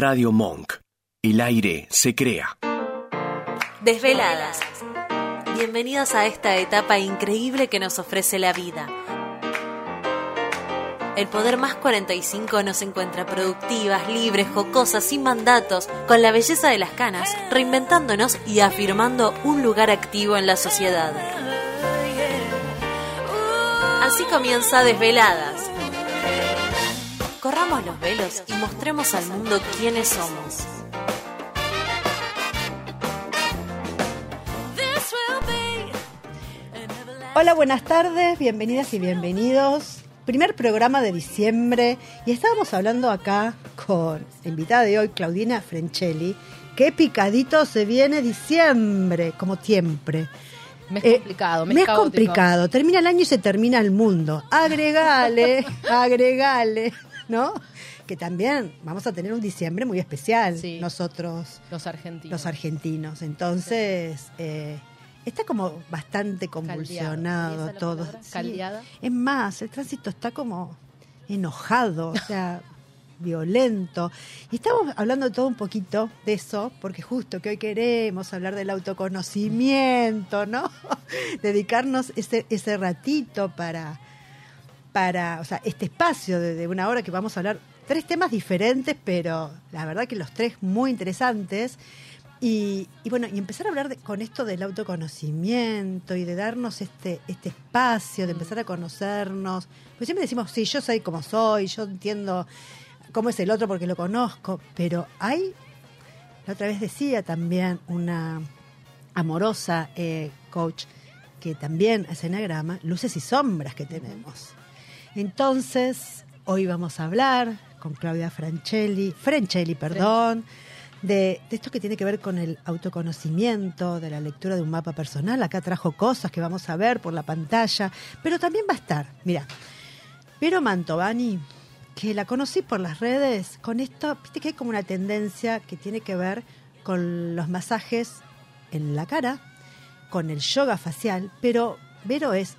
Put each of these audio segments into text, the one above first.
Radio Monk. El aire se crea. Desveladas. Bienvenidos a esta etapa increíble que nos ofrece la vida. El Poder Más 45 nos encuentra productivas, libres, jocosas, sin mandatos, con la belleza de las canas, reinventándonos y afirmando un lugar activo en la sociedad. Así comienza Desveladas. Los velos y mostremos al mundo quiénes somos. Hola, buenas tardes, bienvenidas y bienvenidos. Primer programa de diciembre y estábamos hablando acá con la invitada de hoy, Claudina Frenchelli. Qué picadito se viene diciembre, como siempre. Mes Eh, complicado, mes caótico. complicado. Termina el año y se termina el mundo. Agregale, agregale, ¿no? Que también vamos a tener un diciembre muy especial Sí. nosotros, Los argentinos. los argentinos. Entonces, eh, está como bastante convulsionado ¿Esa es la todo. Sí. Caldeada. Es más, el tránsito está como enojado, o sea, violento. Y estamos hablando de todo un poquito de eso, porque justo que hoy queremos hablar del autoconocimiento, ¿no? Dedicarnos ese, ese ratito para, para, o sea, este espacio de, de una hora que vamos a hablar tres temas diferentes, pero la verdad que los tres muy interesantes. Y, y bueno, y empezar a hablar de- con esto del autoconocimiento y de darnos este, este espacio, de empezar a conocernos. Pues siempre decimos, sí, yo soy como soy, yo entiendo cómo es el otro porque lo conozco, pero hay, la otra vez decía también una amorosa eh, coach que también hace enagrama, luces y sombras que tenemos. Entonces, hoy vamos a hablar con Claudia Franchelli, Franchelli, perdón, de, de esto que tiene que ver con el autoconocimiento, de la lectura de un mapa personal. Acá trajo cosas que vamos a ver por la pantalla, pero también va a estar, mira, Vero Mantovani, que la conocí por las redes, con esto, viste que hay como una tendencia que tiene que ver con los masajes en la cara, con el yoga facial, pero Vero es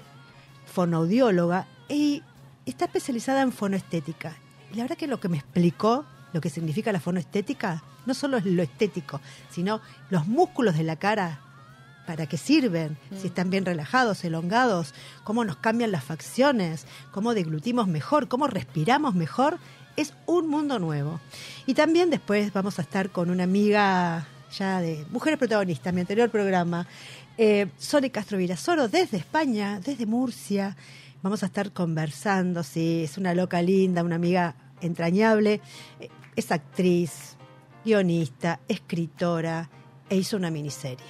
fonoaudióloga y está especializada en fonoestética. Y la verdad que lo que me explicó lo que significa la fonoestética no solo es lo estético, sino los músculos de la cara, para qué sirven, si están bien relajados, elongados, cómo nos cambian las facciones, cómo deglutimos mejor, cómo respiramos mejor, es un mundo nuevo. Y también después vamos a estar con una amiga ya de Mujeres Protagonistas, mi anterior programa, eh, Sole Castro Virasoro, desde España, desde Murcia. Vamos a estar conversando, sí, es una loca linda, una amiga entrañable, es actriz, guionista, escritora e hizo una miniserie.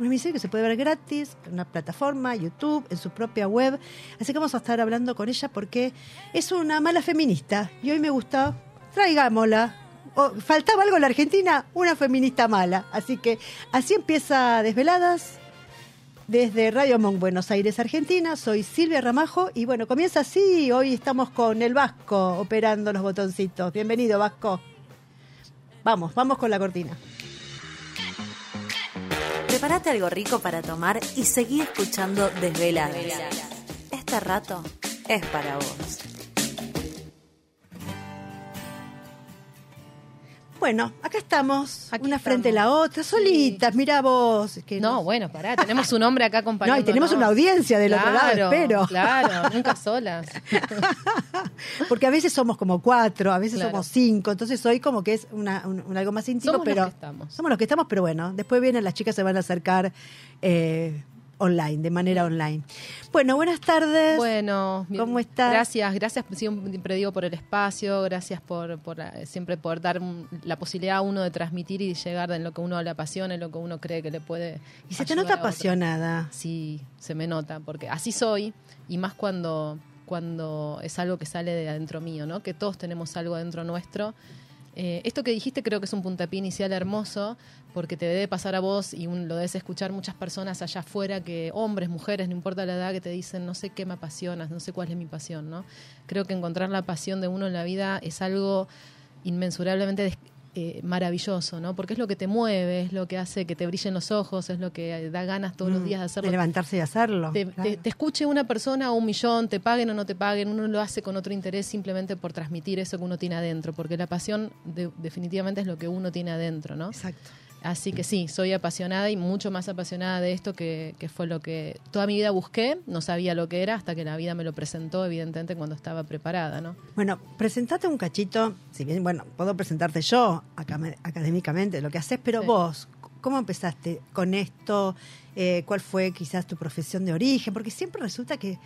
Una miniserie que se puede ver gratis en una plataforma, YouTube, en su propia web. Así que vamos a estar hablando con ella porque es una mala feminista y hoy me gusta, traigámosla. Faltaba algo en la Argentina, una feminista mala. Así que así empieza Desveladas desde Radio Monk Buenos Aires, Argentina. Soy Silvia Ramajo y bueno, comienza así. Hoy estamos con el Vasco operando los botoncitos. Bienvenido, Vasco. Vamos, vamos con la cortina. Prepárate algo rico para tomar y seguí escuchando Desveladas. Este rato es para vos. Bueno, acá estamos, Aquí una estamos. frente a la otra, solitas, mira vos. que No, nos- bueno, pará, tenemos un hombre acá acompañando. No, y tenemos una audiencia del otro lado, espero. Claro, nunca solas. Porque a veces somos como cuatro, a veces Claro. somos cinco, entonces hoy como que es una, un, un algo más íntimo, Somos los pero que estamos. somos los que estamos, pero bueno, después vienen las chicas se van a acercar eh, online, de manera online. Bueno, buenas tardes. Bueno, ¿Cómo estás? Gracias, gracias siempre digo por el espacio, gracias por, por eh, siempre por dar la posibilidad a uno de transmitir y llegar en lo que uno le apasiona, en lo que uno cree que le puede. y se te nota apasionada. Sí, se me nota, porque así soy, y más cuando, cuando es algo que sale de adentro mío, ¿no? Que todos tenemos algo dentro nuestro. Eh, esto que dijiste creo que es un puntapié inicial hermoso, porque te debe pasar a vos y un- lo debes escuchar muchas personas allá afuera, que hombres, mujeres, no importa la edad, que te dicen, no sé qué me apasiona, no sé cuál es mi pasión, ¿no? Creo que encontrar la pasión de uno en la vida es algo inmensurablemente eh, maravilloso, ¿no? Porque es lo que te mueve, es lo que hace que te brillen los ojos, es lo que da ganas todos los Mm, días de hacerlo. De levantarse y hacerlo. Te, claro. te- te escuche una persona o un millón, te paguen o no te paguen, uno lo hace con otro interés simplemente por transmitir eso que uno tiene adentro, porque la pasión de- definitivamente es lo que uno tiene adentro, ¿no? Exacto. Así que sí, soy apasionada y mucho más apasionada de esto que, que fue lo que toda mi vida busqué, no sabía lo que era hasta que la vida me lo presentó, evidentemente, cuando estaba preparada, ¿no? Bueno, presentate un cachito, si bien, bueno, puedo presentarte yo académicamente lo que haces, pero Sí. vos, ¿cómo empezaste con esto? Eh, ¿Cuál fue quizás tu profesión de origen? Porque siempre resulta que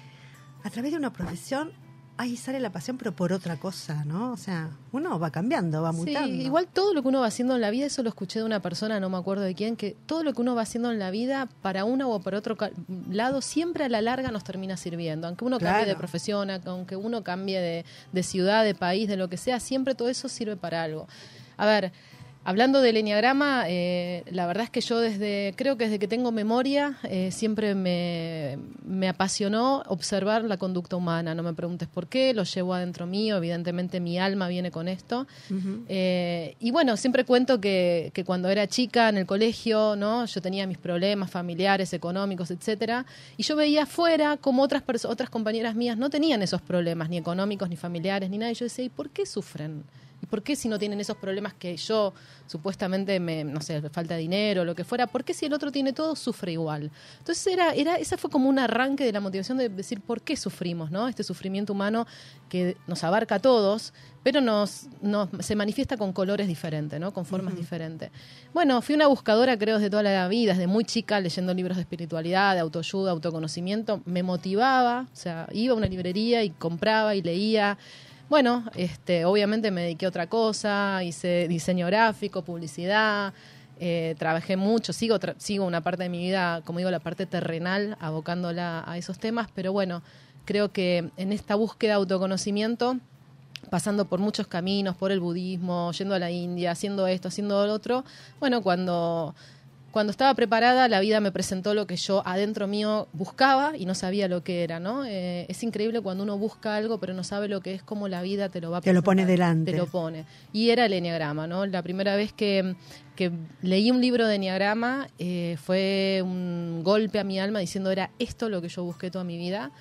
a través de una profesión ahí sale la pasión, pero por otra cosa, ¿no? O sea, uno va cambiando, va mutando. Sí, igual todo lo que uno va haciendo en la vida, eso lo escuché de una persona, no me acuerdo de quién, que todo lo que uno va haciendo en la vida, para uno o para otro lado, siempre a la larga nos termina sirviendo. Aunque uno cambie de profesión, aunque uno cambie de, de ciudad, de país, de lo que sea, siempre todo eso sirve para algo. A ver, hablando del enneagrama, eh, la verdad es que yo desde, creo que desde que tengo memoria, eh, siempre me, me apasionó observar la conducta humana. No me preguntes por qué, lo llevo adentro mío, evidentemente mi alma viene con esto. Eh, y bueno, siempre cuento que, que cuando era chica en el colegio, ¿no? Yo tenía mis problemas familiares, económicos, etcétera, y yo veía afuera como otras otras compañeras mías no tenían esos problemas, ni económicos, ni familiares, ni nada. Y yo decía, ¿y por qué sufren? ¿Y por qué si no tienen esos problemas que yo supuestamente me, no sé, falta de dinero o lo que fuera, por qué si el otro tiene todo sufre igual? Entonces era, era, esa fue como un arranque de la motivación de decir por qué sufrimos, ¿no? Este sufrimiento humano que nos abarca a todos, pero nos, nos se manifiesta con colores diferentes, ¿no? Con formas diferentes. Bueno, fui una buscadora, creo, desde toda la vida, desde muy chica, leyendo libros de espiritualidad, de autoayuda, autoconocimiento, me motivaba, o sea, iba a una librería y compraba y leía. Bueno, este, obviamente me dediqué a otra cosa, hice diseño gráfico, publicidad, eh, trabajé mucho, sigo, tra- sigo una parte de mi vida, como digo, la parte terrenal, abocándola a esos temas, pero bueno, creo que en esta búsqueda de autoconocimiento, pasando por muchos caminos, por el budismo, yendo a la India, haciendo esto, haciendo lo otro, bueno, cuando, cuando estaba preparada, la vida me presentó lo que yo adentro mío buscaba y no sabía lo que era, ¿no? Eh, es increíble cuando uno busca algo, pero no sabe lo que es, cómo la vida te lo va a Te lo pone delante. Te lo pone. Y era el enneagrama, ¿no? La primera vez que, que leí un libro de enneagrama eh, fue un golpe a mi alma diciendo era esto lo que yo busqué toda mi vida.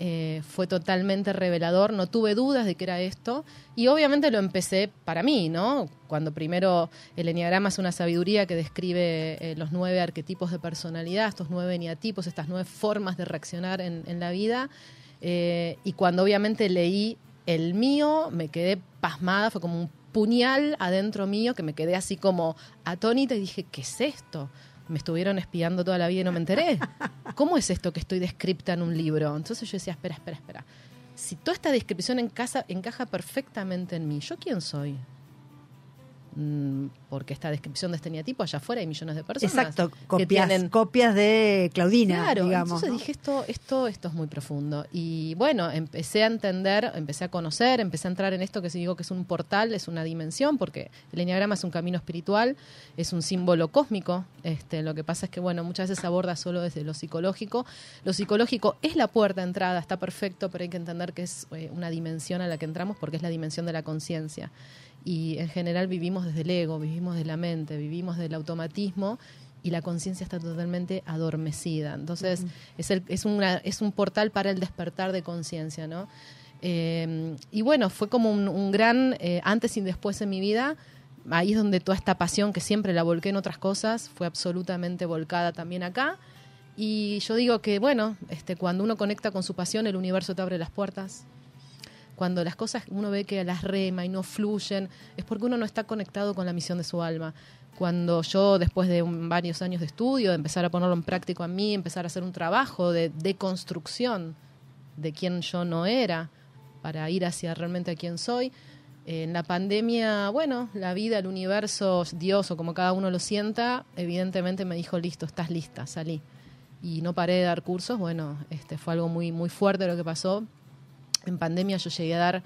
Eh, fue totalmente revelador, no tuve dudas de que era esto y obviamente lo empecé para mí, ¿no? Cuando primero el enneagrama es una sabiduría que describe eh, los nueve arquetipos de personalidad, estos nueve eneatipos, estas nueve formas de reaccionar en, la vida eh, y cuando obviamente leí el mío me quedé pasmada, fue como un puñal adentro mío que me quedé así como atónita y dije, ¿qué es esto? Me estuvieron espiando toda la vida y no me enteré. ¿Cómo es esto que estoy descripta en un libro? Entonces yo decía, espera, espera, espera. Si toda esta descripción en casa encaja perfectamente en mí, ¿yo quién soy? Mm, Porque esta descripción de este eneatipo allá afuera hay millones de personas. Exacto, que copias, tienen copias de Claudina, Claro, digamos. entonces ¿no? dije esto, esto, esto es muy profundo. Y bueno, empecé a entender, empecé a conocer, empecé a entrar en esto que si digo que es un portal, es una dimensión, porque el enneagrama es un camino espiritual, es un símbolo cósmico. Este, lo que pasa es que bueno, muchas veces se aborda solo desde lo psicológico. Lo psicológico es la puerta de entrada, está perfecto, pero hay que entender que es eh, una dimensión a la que entramos porque es la dimensión de la conciencia. Y en general vivimos desde el ego, vivimos de la mente, vivimos del automatismo y la conciencia está totalmente adormecida. Entonces, es, el, es, una, es un portal para el despertar de conciencia, ¿no? Eh, y bueno, fue como un, un gran eh, antes y después en mi vida. Ahí es donde toda esta pasión que siempre la volqué en otras cosas fue absolutamente volcada también acá. Y yo digo que, bueno, este, cuando uno conecta con su pasión, el universo te abre las puertas. Cuando las cosas uno ve que las rema y no fluyen, es porque uno no está conectado con la misión de su alma. Cuando yo, después de un- varios años de estudio, de empezar a ponerlo en práctico a mí, empezar a hacer un trabajo de deconstrucción de quién yo no era, para ir hacia realmente a quién soy, en la pandemia, bueno, la vida, el universo, Dios o como cada uno lo sienta, evidentemente me dijo, listo, estás lista, salí. Y no paré de dar cursos, bueno, este fue algo muy, muy fuerte lo que pasó. En pandemia yo llegué a dar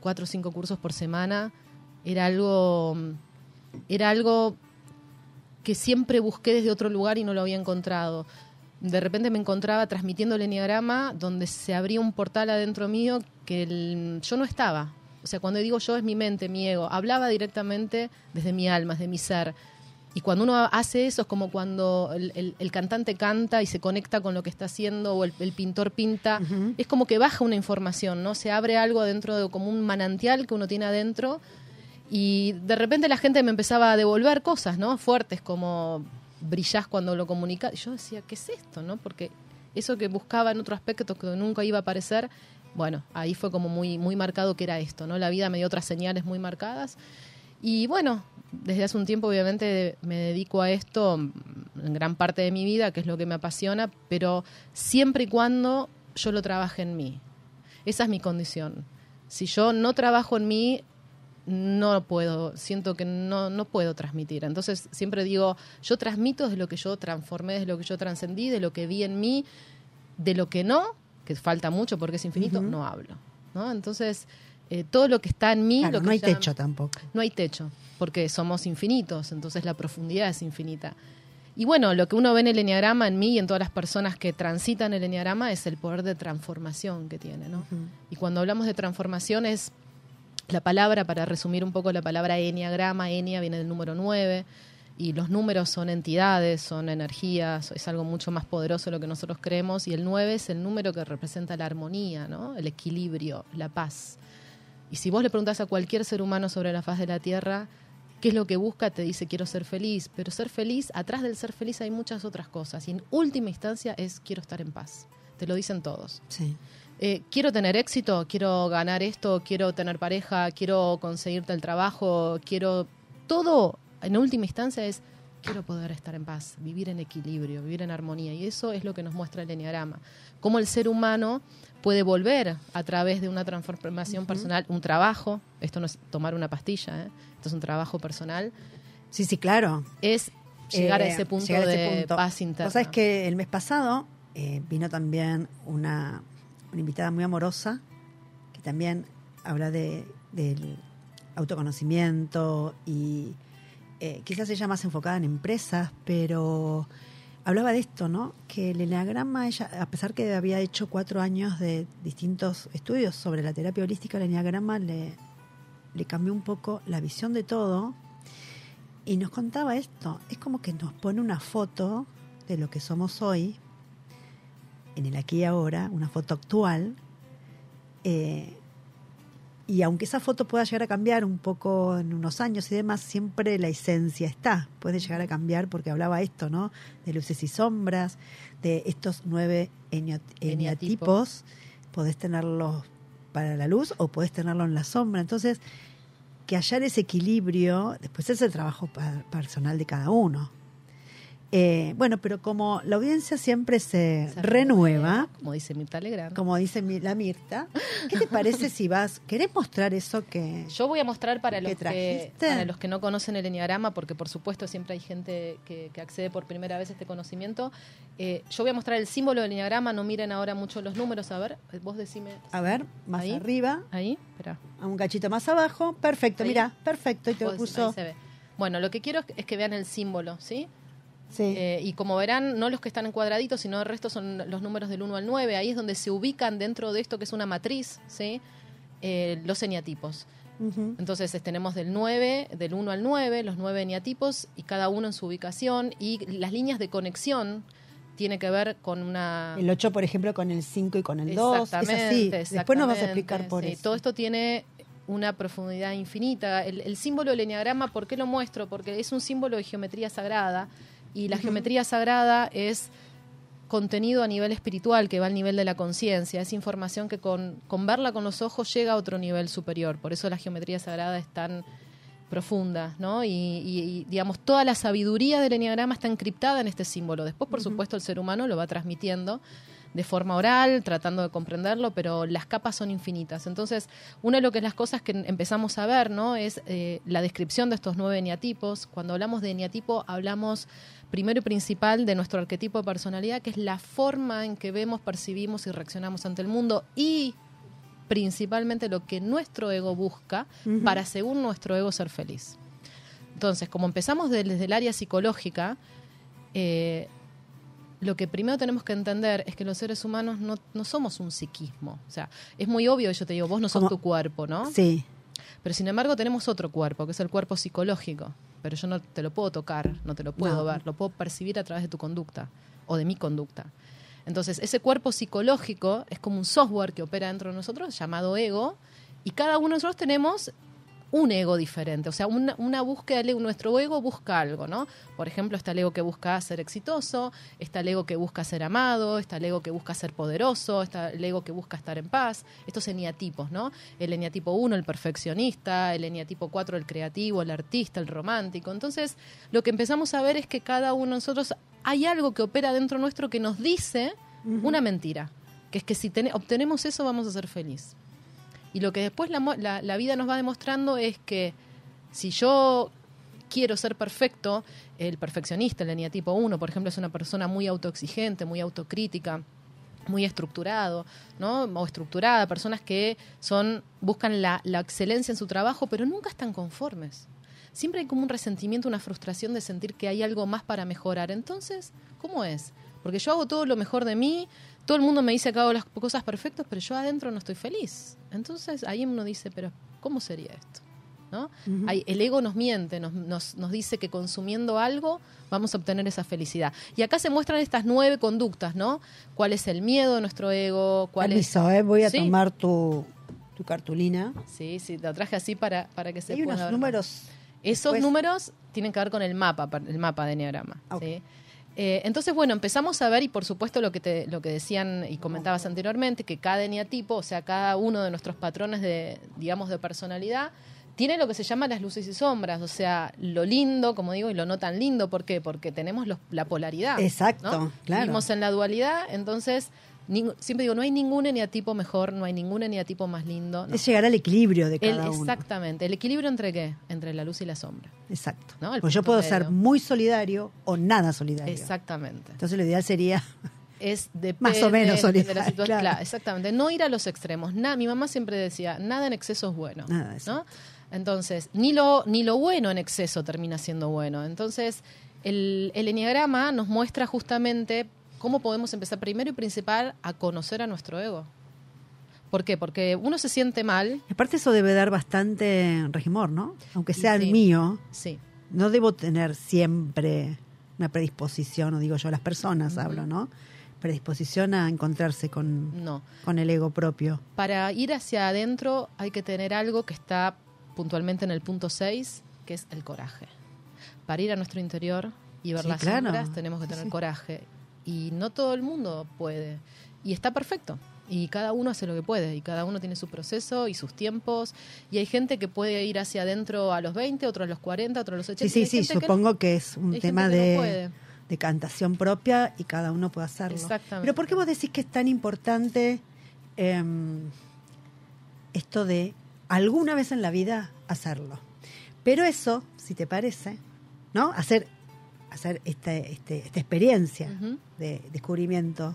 cuatro o cinco cursos por semana. Era algo, era algo que siempre busqué desde otro lugar y no lo había encontrado. De repente me encontraba transmitiendo el enneagrama donde se abría un portal adentro mío que yo no estaba. O sea, cuando digo yo es mi mente, mi ego, hablaba directamente desde mi alma, desde mi ser. Y cuando uno hace eso es como cuando el, el- el cantante canta y se conecta con lo que está haciendo o el, el pintor pinta. Es como que baja una información, ¿no? Se abre algo dentro de como un manantial que uno tiene adentro y de repente la gente me empezaba a devolver cosas, ¿no? Fuertes, como brillás cuando lo comunicas. Yo decía, ¿qué es esto, no? Porque eso que buscaba en otro aspecto que nunca iba a aparecer, bueno, ahí fue como muy, muy marcado que era esto, ¿no? La vida me dio otras señales muy marcadas. Y bueno, desde hace un tiempo obviamente me dedico a esto en gran parte de mi vida, que es lo que me apasiona, pero siempre y cuando yo lo trabaje en mí. Esa es mi condición. Si yo no trabajo en mí, no puedo, siento que no, no puedo transmitir. Entonces siempre digo, yo transmito desde lo que yo transformé, desde lo que yo trascendí, de lo que vi en mí, de lo que no, que falta mucho porque es infinito, no hablo. ¿no? Entonces, eh, todo lo que está en mí... Claro, lo que no hay llaman- techo tampoco. no hay techo, porque somos infinitos, entonces la profundidad es infinita. Y bueno, lo que uno ve en el enneagrama, en mí y en todas las personas que transitan el enneagrama, es el poder de transformación que tiene, ¿no? Y cuando hablamos de transformación es la palabra, para resumir un poco la palabra enneagrama, enia viene del número 9, y los números son entidades, son energías, es algo mucho más poderoso de lo que nosotros creemos, y el 9 es el número que representa la armonía, ¿no? El equilibrio, la paz. Y si vos le preguntás a cualquier ser humano sobre la faz de la Tierra, ¿qué es lo que busca? Te dice quiero ser feliz. Pero ser feliz, atrás del ser feliz hay muchas otras cosas. Y en última instancia es quiero estar en paz. Te lo dicen todos. Sí. Eh, quiero tener éxito, quiero ganar esto, quiero tener pareja, quiero conseguirte el trabajo, quiero... Todo, en última instancia, es quiero poder estar en paz, vivir en equilibrio, vivir en armonía. Y eso es lo que nos muestra el enneagrama. Cómo el ser humano puede volver a través de una transformación personal, un trabajo, esto no es tomar una pastilla, ¿eh? esto es un trabajo personal, Sí, sí, claro. es llegar a Eh, ese punto de punto. paz interna. Vos sabés que el mes pasado eh, vino también una, una invitada muy amorosa que también habla de, del autoconocimiento y eh, quizás ella más enfocada en empresas, pero hablaba de esto, ¿no? Que el eneagrama, ella, a pesar que había hecho cuatro años de distintos estudios sobre la terapia holística, el eneagrama le, le cambió un poco la visión de todo y nos contaba esto, es como que nos pone una foto de lo que somos hoy, en el aquí y ahora, una foto actual, eh, y aunque esa foto pueda llegar a cambiar un poco en unos años y demás, siempre la esencia está, puede llegar a cambiar porque hablaba esto, ¿no? De luces y sombras, de estos nueve eneatipos, podés tenerlos para la luz o podés tenerlo en la sombra, entonces que hallar ese equilibrio, después es el trabajo personal de cada uno. Eh, bueno, pero como la audiencia siempre se, Se renueva, Como dice Mirta Legrand. como dice mi- la Mirta, ¿qué te parece si vas, querés mostrar eso que... Yo voy a mostrar para los, ¿Qué que, trajiste? para los que no conocen el enneagrama, porque por supuesto siempre hay gente que, que accede por primera vez a este conocimiento. Eh, yo voy a mostrar el símbolo del enneagrama, no miren ahora mucho los números. A ver, vos decime. A ver, más Ahí. arriba, Ahí, espera. a un cachito más abajo, perfecto, Ahí. mira, perfecto, y te decime, puso... ahí se ve. Bueno, lo que quiero es que vean el símbolo, ¿sí? Sí. Eh, y como verán, no los que están en cuadraditos, sino el resto son los números del 1 al 9. Ahí es donde se ubican dentro de esto que es una matriz, ¿sí? Eh, los eneatipos. Ujú. Entonces es- tenemos del 9, del 1 al 9, los 9 eneatipos y cada uno en su ubicación y las líneas de conexión tiene que ver con una... El 8, por ejemplo, con el 5 y con el 2, es así. Exactamente, Después nos vas a exactamente, explicar por sí. eso. Todo esto tiene una profundidad infinita. El, el símbolo del enneagrama, ¿por qué lo muestro? Porque es un símbolo de geometría sagrada y la geometría sagrada es contenido a nivel espiritual que va al nivel de la conciencia. Es información que con, con verla con los ojos llega a otro nivel superior. Por eso la geometría sagrada es tan profunda, ¿no? Y, y- y, digamos, toda la sabiduría del enneagrama está encriptada en este símbolo. Después, por supuesto, el ser humano lo va transmitiendo de forma oral, tratando de comprenderlo, pero las capas son infinitas. Entonces, una de lo que las cosas que empezamos a ver, ¿no? Es eh, la descripción de estos nueve eneatipos. Cuando hablamos de eneatipo, hablamos primero y principal de nuestro arquetipo de personalidad, que es la forma en que vemos, percibimos y reaccionamos ante el mundo y principalmente lo que nuestro ego busca para, según nuestro ego, ser feliz. Entonces, como empezamos de- desde el área psicológica, eh, lo que primero tenemos que entender es que los seres humanos no, no somos un psiquismo. O sea, es muy obvio, yo te digo, vos no sos tu cuerpo, ¿no? Sí, Pero sin embargo tenemos otro cuerpo, que es el cuerpo psicológico. Pero yo no te lo puedo tocar, no te lo puedo No. ver, lo puedo percibir a través de tu conducta o de mi conducta. Entonces, ese cuerpo psicológico es como un software que opera dentro de nosotros llamado ego y cada uno de nosotros tenemos un ego diferente, o sea, una, una búsqueda del ego, nuestro ego busca algo, ¿no? Por ejemplo, está el ego que busca ser exitoso, está el ego que busca ser amado, está el ego que busca ser poderoso, está el ego que busca estar en paz, estos eneatipos, ¿no? El eneatipo 1, el perfeccionista, el eneatipo 4, el creativo, el artista, el romántico. Entonces, lo que empezamos a ver es que cada uno de nosotros hay algo que opera dentro nuestro que nos dice una mentira, que es que si ten- obtenemos eso vamos a ser feliz. Y lo que después la, la- la vida nos va demostrando es que si yo quiero ser perfecto, el perfeccionista, el eneatipo 1, por ejemplo, es una persona muy autoexigente, muy autocrítica, muy estructurado, ¿no? O estructurada, personas que son buscan la, la excelencia en su trabajo, pero nunca están conformes. Siempre hay como un resentimiento, una frustración de sentir que hay algo más para mejorar. Entonces, ¿cómo es? Porque yo hago todo lo mejor de mí, todo el mundo me dice que hago las cosas perfectas, pero yo adentro no estoy feliz. Entonces ahí uno dice, pero ¿cómo sería esto? ¿No? Hay- el ego nos miente, nos, nos, nos dice que consumiendo algo vamos a obtener esa felicidad. Y acá se muestran estas nueve conductas, ¿no? ¿Cuál es el miedo de nuestro ego? ¿Cuál es... ¿eh? voy a Sí. tomar tu, tu cartulina. Sí, sí, lo traje así para, para que se Hay pueda unos ver. números. Esos números tienen que ver con el mapa, el mapa de Enneagrama. Ah. ¿sí? Eh, entonces, bueno, empezamos a ver, y por supuesto lo que, te, lo que decían y comentabas anteriormente, que cada eneatipo, o sea, cada uno de nuestros patrones de, digamos, de personalidad, tiene lo que se llama las luces y sombras, o sea, lo lindo, como digo, y lo no tan lindo. ¿Por qué? Porque tenemos los- la polaridad. Exacto, ¿no? claro. Vivimos en la dualidad, entonces, ning- siempre digo, no hay ningún eneatipo mejor, no hay ningún eneatipo más lindo. no. Es llegar al equilibrio de El- cada uno. exactamente. ¿El equilibrio entre qué? Entre la luz y la sombra. Exacto. Pues yo puedo ser muy solidario o nada solidario. Exactamente. Entonces lo ideal sería Es depende Más o menos de la solidario, situación. claro. Claro, exactamente. No ir a los extremos. Na- mi mamá siempre decía, nada en exceso es bueno. Nada. Entonces, ni lo, ni lo bueno en exceso termina siendo bueno. Entonces, el, el enneagrama nos muestra justamente cómo podemos empezar primero y principal a conocer a nuestro ego. ¿Por qué? Porque uno se siente mal. Aparte eso debe dar bastante regimor, ¿no? Aunque sea el mío, Sí. no debo tener siempre una predisposición, o digo yo, las personas hablo, ¿no? Predisposición a encontrarse con, No. con el ego propio. Para ir hacia adentro hay que tener algo que está puntualmente en el punto 6, que es el coraje. Para ir a nuestro interior y ver Sí, las claro. sombras tenemos que tener sí. coraje. Y no todo el mundo puede. Y está perfecto. Y cada uno hace lo que puede. Y cada uno tiene su proceso y sus tiempos. Y hay gente que puede ir hacia adentro a los 20, otro a los 40, otro a los 80. Sí, sí, sí, que supongo que, es un tema no de, de cantación propia y cada uno puede hacerlo. Exactamente. Pero ¿por qué vos decís que es tan importante em, esto de alguna vez en la vida hacerlo? Pero eso, si te parece, ¿no? Hacer, hacer este, este, esta experiencia de descubrimiento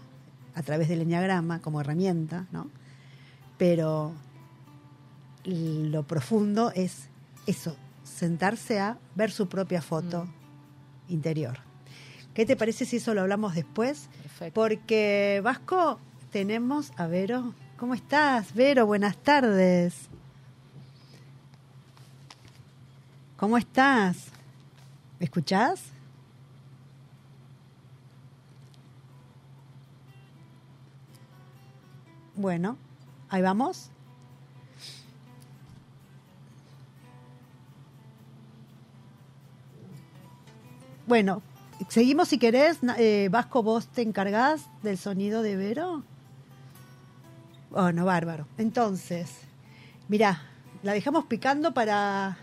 a través del enneagrama como herramienta, ¿no? Pero lo profundo es eso, sentarse a ver su propia foto interior. ¿Qué te parece si eso lo hablamos después? Perfecto. Porque, Vasco, tenemos a Vero. ¿Cómo estás, Vero? Buenas tardes. ¿Cómo estás? ¿Me escuchás? Bueno, ahí vamos. Bueno, seguimos si querés. Eh, Vasco, vos te encargás del sonido de Vero. Bueno, bárbaro. Entonces, mirá, la dejamos picando para,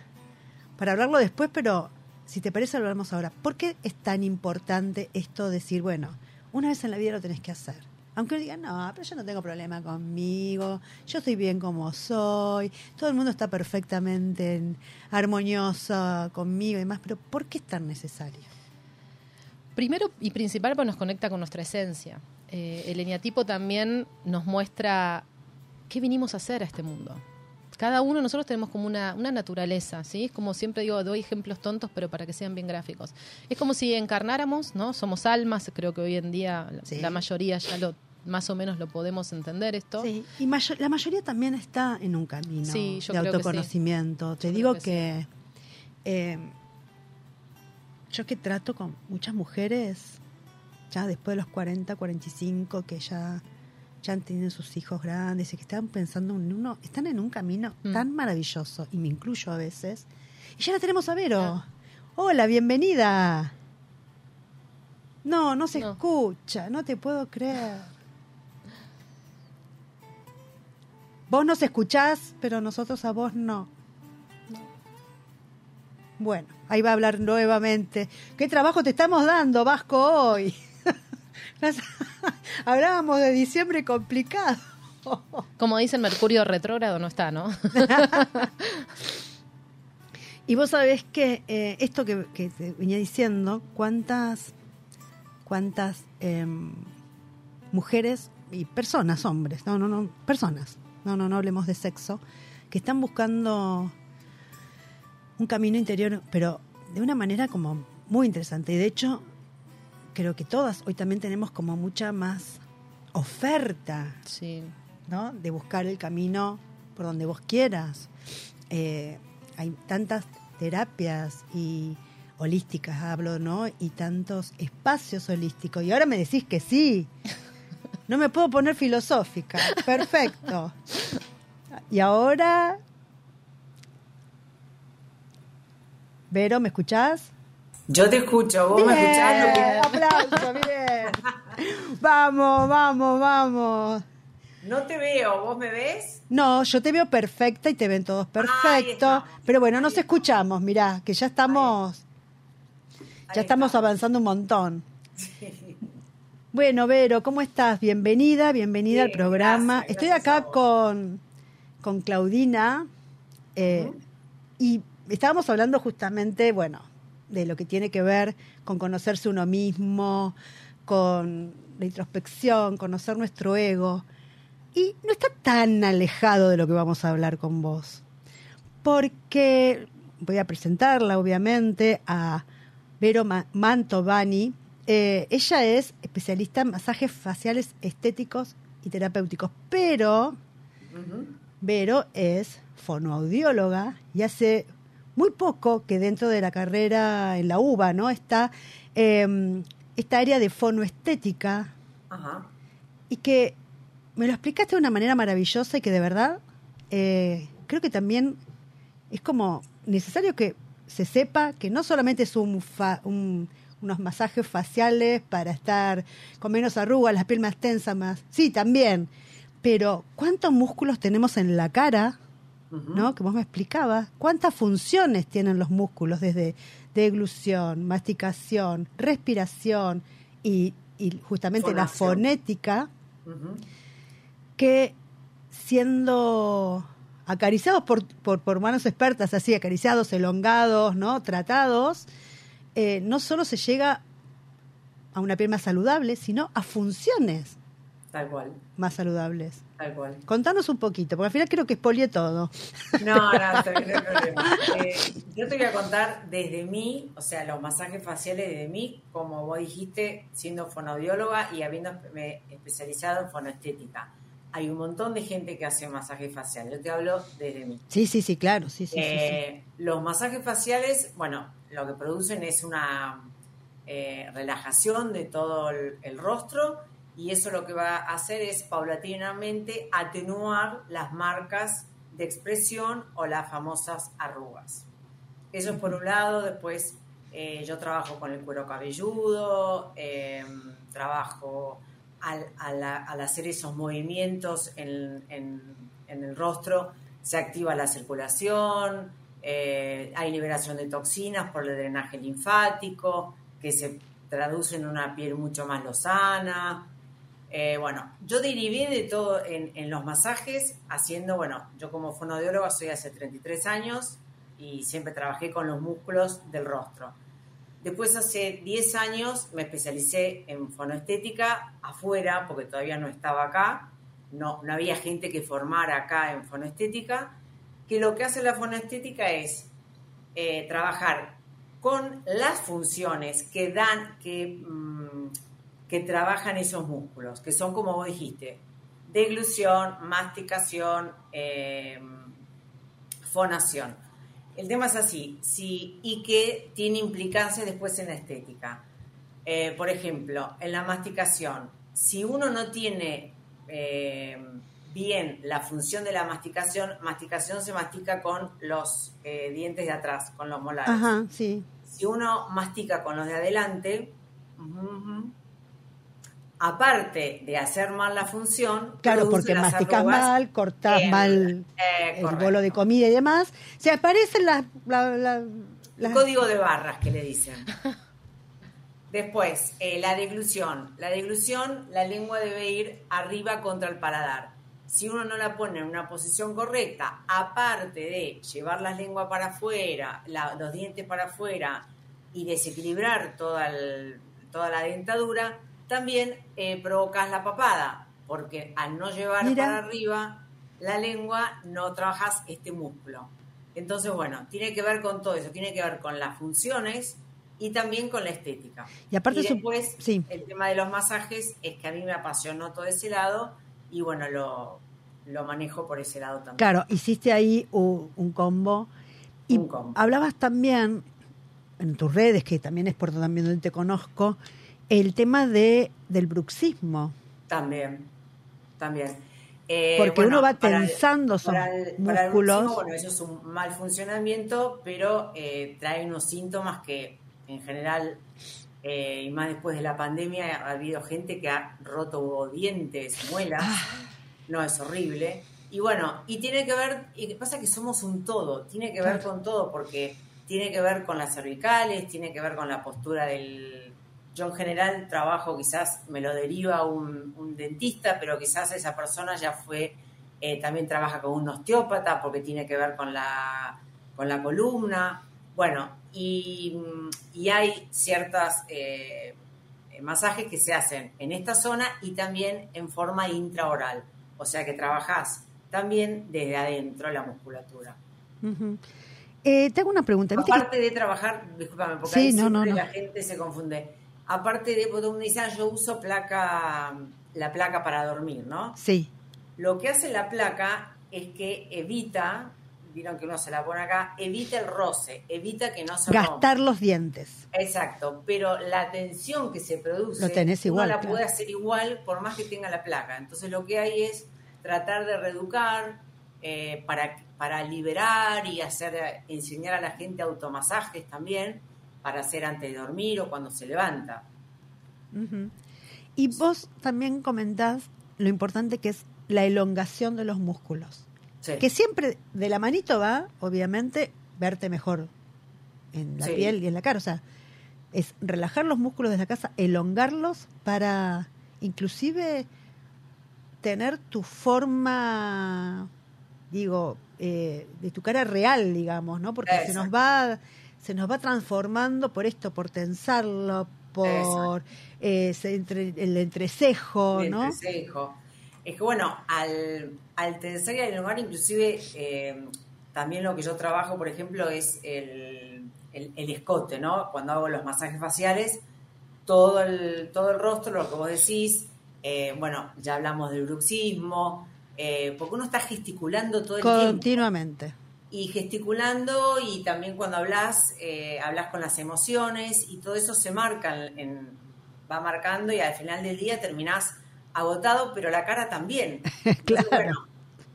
para hablarlo después, pero si te parece, lo hablamos ahora. ¿Por qué es tan importante esto de decir, bueno, una vez en la vida lo tenés que hacer? Aunque digan, no, pero yo no tengo problema conmigo, yo estoy bien como soy, todo el mundo está perfectamente en- armonioso conmigo y demás, pero ¿por qué es tan necesario? Primero y principal, pues nos conecta con nuestra esencia. Eh, el eneatipo también nos muestra qué vinimos a hacer a este mundo. Cada uno de nosotros tenemos como una, una naturaleza, ¿sí? Es como siempre digo, doy ejemplos tontos, pero para que sean bien gráficos. Es como si encarnáramos, ¿no? Somos almas, creo que hoy en día la- Sí. la mayoría ya lo más o menos lo podemos entender esto. Sí, y mayo- la mayoría también está en un camino Sí, yo de creo que autoconocimiento. Te Yo digo que que, eh, yo que trato con muchas mujeres, ya después de los 40, 45, que ya, ya tienen sus hijos grandes y que están pensando en uno, están en un camino Mm. tan maravilloso, y me incluyo a veces. Y ya la tenemos a Vero. Ah. Hola, bienvenida. No, no se No. escucha, no te puedo creer. Vos nos escuchás, pero nosotros a vos no. Bueno, ahí va a hablar nuevamente. ¿Qué trabajo te estamos dando, Vasco, hoy? Hablábamos de diciembre complicado. Como dicen, Mercurio retrógrado no está, ¿no? Y vos sabés que eh, esto que, que te venía diciendo, cuántas, cuántas em, mujeres y personas, hombres, no, no, no, personas, no, no, no hablemos de sexo, que están buscando un camino interior, pero de una manera como muy interesante. Y de hecho, creo que todas hoy también tenemos como mucha más oferta Sí. ¿no? De buscar el camino por donde vos quieras. Eh, hay tantas terapias y holísticas hablo, ¿no? Y tantos espacios holísticos. Y ahora me decís que sí. No me puedo poner filosófica. Perfecto. Y ahora... Vero, ¿me escuchás? Yo te escucho, vos me escuchás. Bien, aplauso, bien. Vamos, vamos, vamos. No te veo, ¿vos me ves? No, yo te veo perfecta y te ven todos perfecto. Pero bueno, nos escuchamos, mirá, que ya estamos, Ahí ya estamos avanzando un montón. Bueno, Vero, ¿cómo estás? Bienvenida, bienvenida al programa. gracias, Estoy gracias acá con, con Claudina eh, y estábamos hablando justamente, bueno, de lo que tiene que ver con conocerse uno mismo, con la introspección, conocer nuestro ego. Y no está tan alejado de lo que vamos a hablar con vos. Porque voy a presentarla, obviamente, a Vero Ma- Mantovani. Eh, ella es especialista en masajes faciales estéticos y terapéuticos, pero. Vero es fonoaudióloga y hace muy poco que dentro de la carrera en la UBA, ¿no? Está eh, esta área de fonoestética Ajá. y que me lo explicaste de una manera maravillosa y que de verdad eh, creo que también es como necesario que se sepa que no solamente es un fa- un- unos masajes faciales para estar con menos arrugas, las piel más tensa, más. Sí, también. Pero ¿cuántos músculos tenemos en la cara? ¿No? Que vos me explicabas. ¿Cuántas funciones tienen los músculos desde deglución, masticación, respiración y, y justamente la fonética? Que siendo acariciados por, por, por manos expertas, así, acariciados, elongados, ¿no? Tratados, eh, no solo se llega a una piel más saludable, sino a funciones Tal cual, más saludables. Tal cual. Contanos un poquito, porque al final creo que expolié todo. No, no, no hay problema. Eh, yo te voy a contar desde mí, o sea, los masajes faciales desde mí, como vos dijiste, siendo fonoaudióloga y habiéndome especializado en fonoestética. Hay un montón de gente que hace masajes faciales. Yo te hablo desde mí. Sí, sí, sí, claro, sí, sí, sí, sí. Eh, Los masajes faciales, bueno, lo que producen es una eh, relajación de todo el, el rostro y eso lo que va a hacer es paulatinamente atenuar las marcas de expresión o las famosas arrugas. Eso es por un lado, después eh, yo trabajo con el cuero cabelludo, eh, trabajo al, hacer esos movimientos en, en- en el rostro, se activa la circulación, eh, hay liberación de toxinas por el drenaje linfático, que se traduce en una piel mucho más lozana. Eh, bueno, yo derivé de todo en, en los masajes, haciendo, bueno, yo como fonoaudióloga soy hace 33 años y siempre trabajé con los músculos del rostro. Después, hace 10 años, me especialicé en fonoestética afuera, porque todavía no estaba acá, no, no había gente que formara acá en fonoestética, que lo que hace la fonoestética es eh, trabajar con las funciones que dan, que, mm, que trabajan esos músculos, que son como vos dijiste, deglución, masticación, eh, fonación. El tema es así, sí, y que tiene implicancias después en la estética. Eh, por ejemplo, en la masticación, si uno no tiene eh, bien la función de la masticación, masticación se mastica con los eh, dientes de atrás, con los molares. Ajá, sí. Si uno mastica con los de adelante, aparte de hacer mal la función, Claro, porque masticas mal, cortás en- mal eh, el correcto. bolo de comida y demás. Se aparecen las... la- la- las- Código de barras que le dicen. Después, eh, la deglución. La deglución, la lengua debe ir arriba contra el paladar. Si uno no la pone en una posición correcta, aparte de llevar la lengua para afuera, la- los dientes para afuera y desequilibrar toda, el- toda la dentadura, también eh, provocas la papada, porque al no llevar Mira. para arriba la lengua, no trabajas este músculo. Entonces, bueno, tiene que ver con todo eso, tiene que ver con las funciones y también con la estética. Y aparte después, sí. el tema de los masajes es que a mí me apasionó todo ese lado y bueno, lo, lo manejo por ese lado también. Claro, hiciste ahí u- un, combo. Y Un combo. hablabas también en tus redes, que también es por también donde te conozco, el tema de del bruxismo. También, también. Eh, Porque bueno, uno va tensando el músculos. bruxismo, bueno, eso es un mal funcionamiento, pero eh, trae unos síntomas que en general, eh, y más después de la pandemia, ha habido gente que ha roto dientes, muelas. Ah. No, es horrible. Y bueno, y tiene que ver, y pasa que somos un todo, tiene que ver con todo, porque tiene que ver con las cervicales, tiene que ver con la postura del... Yo en general trabajo, quizás me lo deriva un, un dentista, pero quizás esa persona ya fue, eh, también trabaja con un osteópata, porque tiene que ver con la, con la columna. Bueno, y, y hay ciertas eh, masajes que se hacen en esta zona y también en forma intraoral. O sea que trabajás también desde adentro la musculatura. Eh, te hago una pregunta. ¿Viste que- Aparte de trabajar, discúlpame, porque Sí, ahí no, no, siempre no. la gente se confunde. Aparte de, porque uno dice, "Ah, yo uso placa, la placa para dormir, ¿no? Sí, Lo que hace la placa es que evita, vieron que uno se la pone acá, evita el roce, evita que no se rompa. gastar los dientes. Exacto, pero la tensión que se produce, Lo tenés igual, uno la claro. puede hacer igual por más que tenga la placa. Entonces lo que hay es tratar de reeducar eh, para, para liberar y hacer enseñar a la gente automasajes también para hacer antes de dormir o cuando se levanta. Y vos también comentás lo importante que es la elongación de los músculos. Sí. Que siempre de la manito va, obviamente, verte mejor en la Sí. piel y en la cara. O sea, es relajar los músculos de la casa, elongarlos para inclusive tener tu forma, digo, eh, de tu cara real, digamos, ¿no? Porque se nos va se nos va transformando por esto, por tensarlo, por eh, entre- el entrecejo, el ¿no? entrecejo. Es que bueno, al, al tensar y al elongar, inclusive eh, también lo que yo trabajo, por ejemplo, es el, el- el escote, ¿no? Cuando hago los masajes faciales, todo el, todo el rostro, lo que vos decís, eh, bueno, ya hablamos del bruxismo, eh, porque uno está gesticulando todo el tiempo Continuamente. Y gesticulando y también cuando hablas, eh, hablas con las emociones y todo eso se marca, en, en- va marcando y al final del día terminás agotado, pero la cara también. Entonces, Claro. bueno,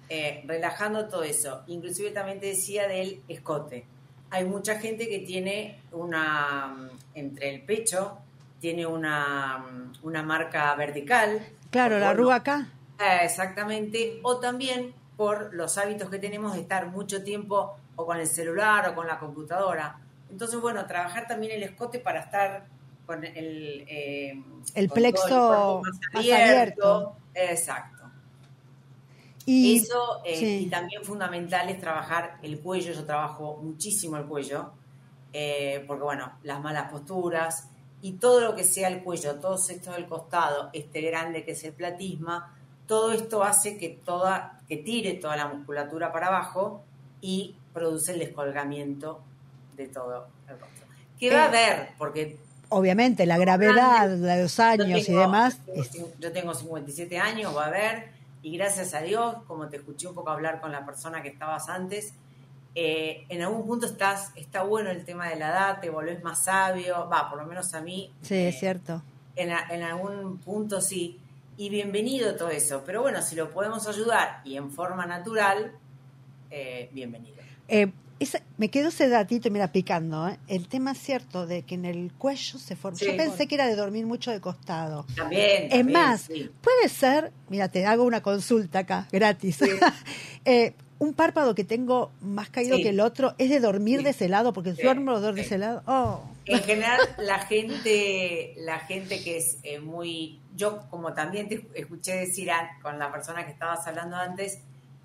eh, relajando todo eso. Inclusive también te decía del escote. Hay mucha gente que tiene una, mm, entre el pecho, tiene una, mm, una marca vertical. Claro, la arruga acá. eh, Exactamente, o también por los hábitos que tenemos de estar mucho tiempo o con el celular o con la computadora. Entonces, bueno, trabajar también el escote para estar con el, eh, El con plexo el más abierto. Exacto. Y Eso, eh, sí. y también fundamental es trabajar el cuello. Yo trabajo muchísimo el cuello, eh, porque bueno, las malas posturas y todo lo que sea el cuello, todo esto del costado, este grande que es el platisma, todo esto hace que toda, que tire toda la musculatura para abajo y produce el descolgamiento de todo el rostro. Que va a Eh. haber, porque obviamente la gravedad de los años y demás. Yo tengo, yo tengo 57 años, va a ver, y gracias a Dios, como te escuché un poco hablar con la persona que estabas antes, eh, en algún punto estás, está bueno el tema de la edad, te volvés más sabio, va, por lo menos a mí. sí, eh, es cierto. en, a- en algún punto sí. Y bienvenido todo eso. Pero bueno, si lo podemos ayudar y en forma natural, eh, bienvenido. Eh, esa- me quedó ese datito, mira, picando. ¿eh? El tema es cierto de que en el cuello se forma. Sí. Yo pensé que era de dormir mucho de costado. También. Es también, más, sí. puede ser, mira, te hago una consulta acá, gratis. Eh, un párpado que tengo más caído Sí. que el otro es de dormir Sí. de ese lado, porque Sí. duermo de Sí. ese lado. Oh. En general, la gente, la gente que es eh, muy, yo como también te escuché decir a- con la persona que estabas hablando antes,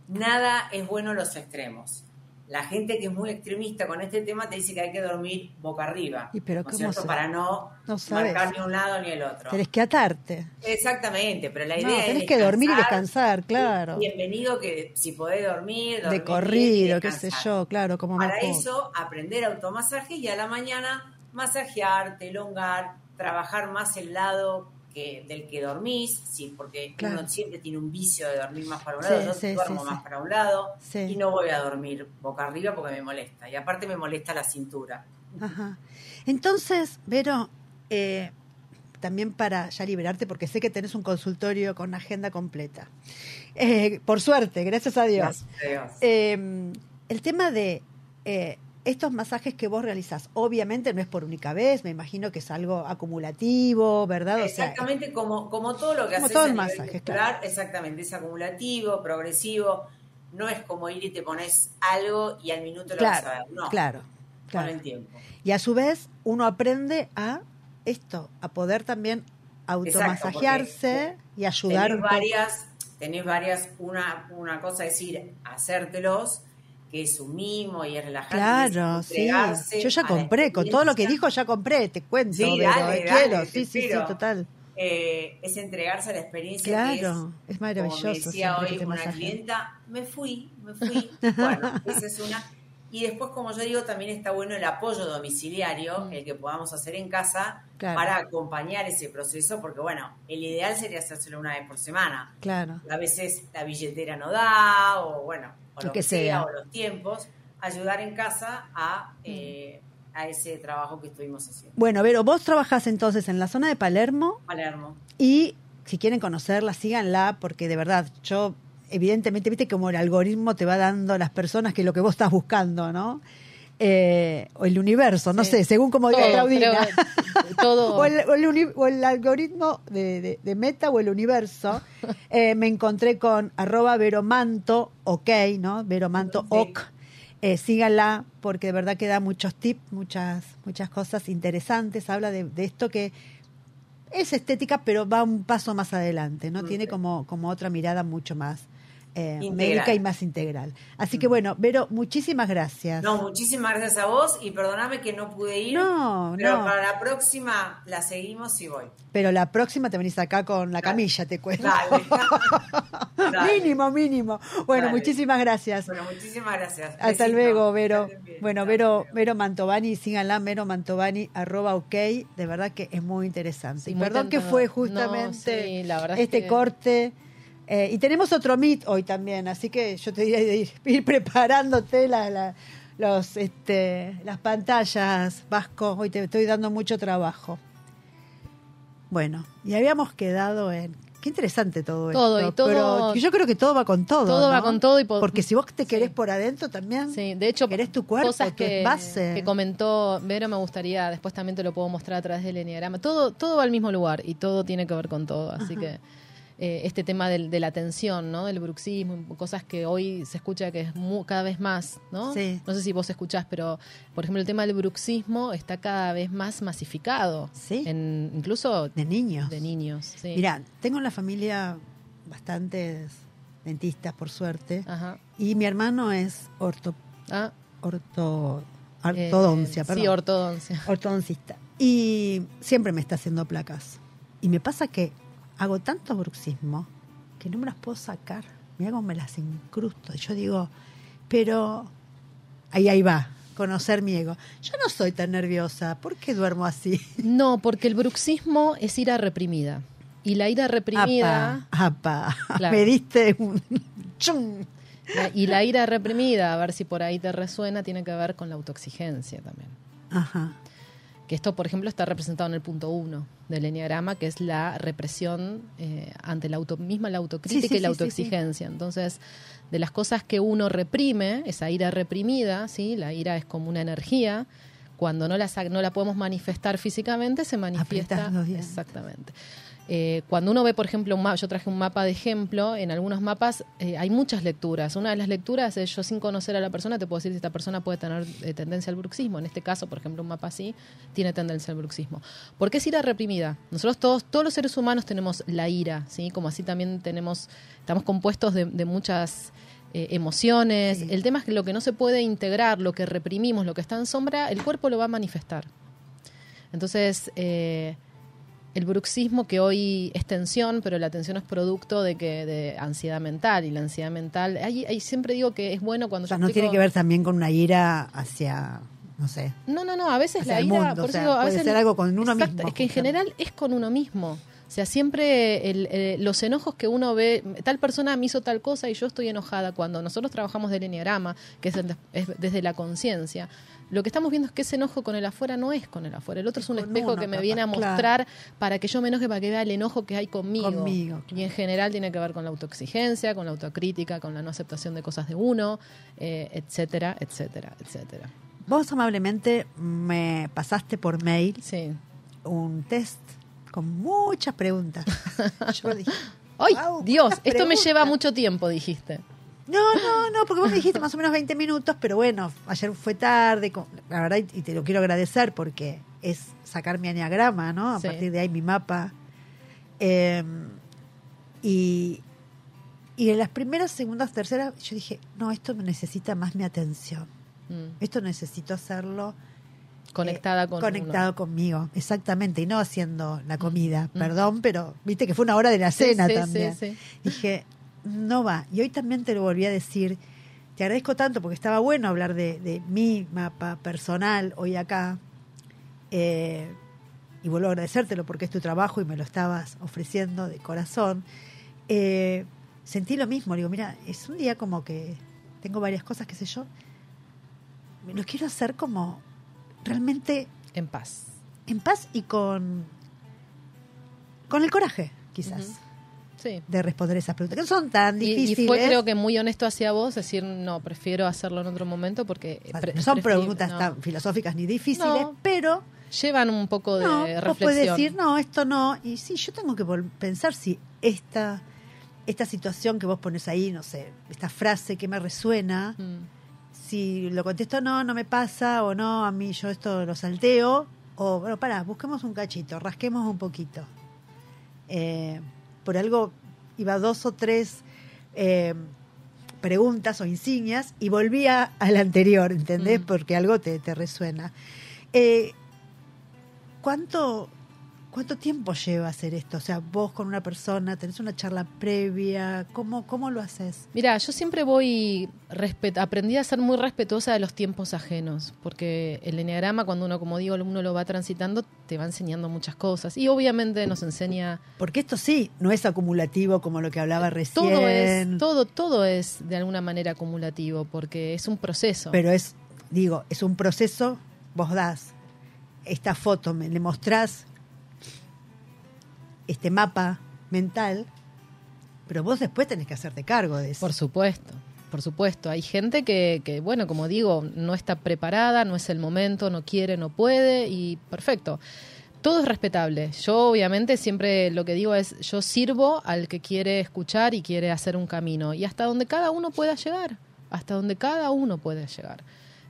nada es bueno los extremos. La gente que es muy extremista con este tema te dice que hay que dormir boca arriba, Y pero ¿no es ¿cómo cierto? para no, No marcar ni un lado ni el otro. Tenés que atarte. Exactamente, pero la No, idea es tenés que dormir y descansar, claro. Bienvenido que si podés dormir, dormir De corrido, qué sé yo, claro, como Para eso, aprender automasaje y a la mañana masajearte, elongar, trabajar más el lado que, del que dormís, sí, porque Claro. uno siempre tiene un vicio de dormir más para un Sí, lado, yo sí, duermo sí, más para un lado y no voy a dormir boca arriba porque me molesta. Y aparte me molesta la cintura. Ajá. Entonces, Vero, eh, también para ya liberarte, porque sé que tenés un consultorio con agenda completa. Eh, por suerte, gracias a Dios. Gracias a Dios. Eh, el tema de eh, estos masajes que vos realizás, obviamente no es por única vez, me imagino que es algo acumulativo, ¿verdad? O sea, Exactamente como, como todo lo que como haces todo el masaje, muscular, exactamente, es acumulativo, progresivo, no es como ir y te pones algo y al minuto lo vas a claro, ver, no, claro, con claro. el tiempo. Y a su vez, uno aprende a esto, a poder también automasajearse y ayudar tenés varias, tenés varias, una, una cosa es ir a hacértelos, que es un mimo y es relajante. Claro, sí. Yo ya compré, con todo lo que dijo ya compré, te cuento, Sí, pero dale, quiero, dale, sí, te sí, sí, espero. total. Eh, es entregarse a la experiencia Claro, que es es, maravilloso como me decía hoy una clienta, me fui, me fui. Bueno, esa es una. Y después, como yo digo, también está bueno el apoyo domiciliario, el que podamos hacer en casa Mm. Claro. para acompañar ese proceso, porque bueno, el ideal sería hacérselo una vez por semana. Claro. A veces la billetera no da, o bueno, o Lo que que sea, sea. o los tiempos, ayudar en casa a, eh, a ese trabajo que estuvimos haciendo. Bueno, Vero, vos trabajás entonces en la zona de Palermo Palermo. y si quieren conocerla, síganla, porque de verdad, yo, evidentemente, viste como el algoritmo te va dando las personas que lo que vos estás buscando, ¿no? Eh, o el universo, no Sí. sé, según como diga Claudina. todo. o, el, o el uni- o el algoritmo de, de- de Meta o el universo, eh, me encontré con arroba veromanto, ok, ¿no? Veromanto, Sí. ok. Eh, síganla porque de verdad que da muchos tips, muchas, muchas cosas interesantes. Habla de, de esto que es estética, pero va un paso más adelante, ¿no? Tiene como, como otra mirada mucho más eh, médica y más integral. Así que bueno, Vero, muchísimas gracias. No, muchísimas gracias a vos y perdoname que no pude ir. No, pero no. para la próxima la seguimos y voy. Pero la próxima te venís acá con la Dale. camilla, te cuento. Dale. Dale. mínimo, mínimo. Bueno, Dale. muchísimas gracias. Bueno, muchísimas gracias. Hasta Besito. luego, Vero. Bueno, Vero. Vero Mantovani, síganla, Vero Mantovani, arroba ok, de verdad que es muy interesante. Sí, Y muy Perdón que fue No, justamente sí, la verdad es este que- corte. Eh, y tenemos otro meet hoy también, así que yo te diría de ir, ir preparándote la- la- los, este, las pantallas, Vasco. Hoy te estoy dando mucho trabajo. Bueno, y habíamos quedado en... Qué interesante todo, Todo, esto. y todo- pero yo creo que todo va con todo. Todo va con todo y po- Porque si vos te querés Sí. por adentro también, Sí, de hecho, querés tu cuerpo, cosas tu que, base. que comentó Vero me gustaría, después también te lo puedo mostrar a través del enneagrama. Todo, todo va al mismo lugar y todo tiene que ver con todo. Así que eh, este tema del- de la atención, ¿no? Del bruxismo, cosas que hoy se escucha que es cada vez más, ¿no? Sí. No sé si vos escuchás, pero por ejemplo el tema del bruxismo está cada vez más masificado. Sí. En, incluso de niños. de niños. Sí. Mirá, tengo en la familia bastantes dentistas, por suerte, Ajá. y mi hermano es orto, Ah, orto, eh, ortodoncia, perdón. Sí, ortodoncia. ortodoncista. Y siempre me está haciendo placas. Y me pasa que hago tanto bruxismo que no me las puedo sacar. Mira cómo me las incrusto. Y yo digo, pero ahí ahí va. conocer mi ego. Yo no soy tan nerviosa. ¿Por qué duermo así? No, porque el bruxismo es ira reprimida. Y la ira reprimida. Apa, apa. Claro. Me diste un chum. y la ira reprimida, a ver si por ahí te resuena, tiene que ver con la autoexigencia también. Ajá. Que esto, por ejemplo, está representado en el punto uno del enneagrama, que es la represión eh, ante la auto, misma la autocrítica Sí, sí, y la sí, autoexigencia. Entonces, de las cosas que uno reprime, esa ira reprimida, ¿sí? la ira es como una energía, cuando no la, no la podemos manifestar físicamente, se manifiesta. Exactamente. Eh, cuando uno ve, por ejemplo, un mapa, yo traje un mapa de ejemplo, en algunos mapas eh, hay muchas lecturas. Una de las lecturas es yo sin conocer a la persona te puedo decir si esta persona puede tener eh, tendencia al bruxismo. En este caso, por ejemplo, un mapa así tiene tendencia al bruxismo. ¿Por qué es ira reprimida? Nosotros todos, todos los seres humanos tenemos la ira, ¿sí? Como así también tenemos, estamos compuestos de, de muchas emociones. Sí. El tema es que lo que no se puede integrar, lo que reprimimos, lo que está en sombra, el cuerpo lo va a manifestar. Entonces, eh, el bruxismo que hoy es tensión, pero la tensión es producto de que de ansiedad mental y la ansiedad mental, ahí, ahí siempre digo que es bueno cuando O sea, yo no explico- tiene que ver también con una ira hacia, no sé. No, no, no, a veces la ira, mundo, por o sea, digo, a puede veces ser algo con uno Exacto, mismo, Es que en general es con uno mismo. O sea, siempre el- eh, los enojos que uno ve, tal persona me hizo tal cosa y yo estoy enojada. Cuando nosotros trabajamos del enneagrama, que es, el- es desde la conciencia, lo que estamos viendo es que ese enojo con el afuera no es con el afuera. El otro es un espejo que me viene a claro. mostrar para que yo me enoje, para que vea el enojo que hay conmigo. Conmigo, Y en general tiene que ver con la autoexigencia, con la autocrítica, con la no aceptación de cosas de uno, eh, etcétera, etcétera, etcétera. Vos amablemente me pasaste por mail Sí. un test con muchas preguntas. Yo dije, ¡Ay, "Guau, Dios! Esto me preguntas". lleva mucho tiempo, dijiste. No, no, no, porque vos me dijiste más o menos 20 minutos, pero bueno, ayer fue tarde, la verdad, y te lo quiero agradecer porque es sacar mi aniagrama, ¿no? A Sí. partir de ahí mi mapa. Eh, y, y en las primeras, segundas, terceras, yo dije, no, esto me necesita más mi atención. Mm. Esto necesito hacerlo Conectada eh, con conectado conmigo, exactamente, y no haciendo la comida, Mm. perdón, pero viste que fue una hora de la Sí, cena sí, también. sí, sí. Dije, no va. Y hoy también te lo volví a decir. Te agradezco tanto porque estaba bueno hablar de, de mi mapa personal hoy acá. Eh, y vuelvo a agradecértelo porque es tu trabajo y me lo estabas ofreciendo de corazón. Eh, sentí lo mismo. Digo, mira, es un día como que tengo varias cosas, qué sé yo. Lo quiero hacer como realmente En paz. en paz y con, con el coraje, quizás. Sí. de responder esas preguntas, que no son tan Y, y difíciles. fue creo que muy honesto hacia vos, decir, no, prefiero hacerlo en otro momento porque... Pre- no son preguntas no. tan filosóficas ni difíciles, No. pero Llevan un poco de no, vos reflexión. puedes decir, no, esto no. Y sí, yo tengo que pensar si esta, esta situación que vos pones ahí, no sé, esta frase que me resuena, Mm. Si lo contesto no, no me pasa, o no, a mí yo esto lo salteo, o bueno, pará, busquemos un cachito, rasquemos un poquito. Eh, por algo iba dos o tres eh, preguntas o insignias y volvía al anterior, ¿entendés? Mm. Porque algo te, te resuena. Eh, ¿Cuánto cuánto tiempo lleva hacer esto? O sea, vos con una persona, tenés una charla previa, ¿cómo, cómo lo haces? Mira, yo siempre voy, aprendí a ser muy respetuosa de los tiempos ajenos, porque el enneagrama, cuando uno, como digo, uno lo va transitando, te va enseñando muchas cosas. Y obviamente nos enseña Porque esto sí, no es acumulativo como lo que hablaba recién. todo es, todo, todo es de alguna manera acumulativo, porque es un proceso. Pero es, digo, es un proceso, vos das esta foto, me, le mostrás este mapa mental, pero vos después tenés que hacerte cargo de eso. Por supuesto, por supuesto. Hay gente que, que, bueno, como digo, no está preparada, no es el momento, no quiere, no puede y perfecto. Todo es respetable. Yo obviamente siempre lo que digo es, yo sirvo al que quiere escuchar y quiere hacer un camino y hasta donde cada uno pueda llegar, hasta donde cada uno puede llegar.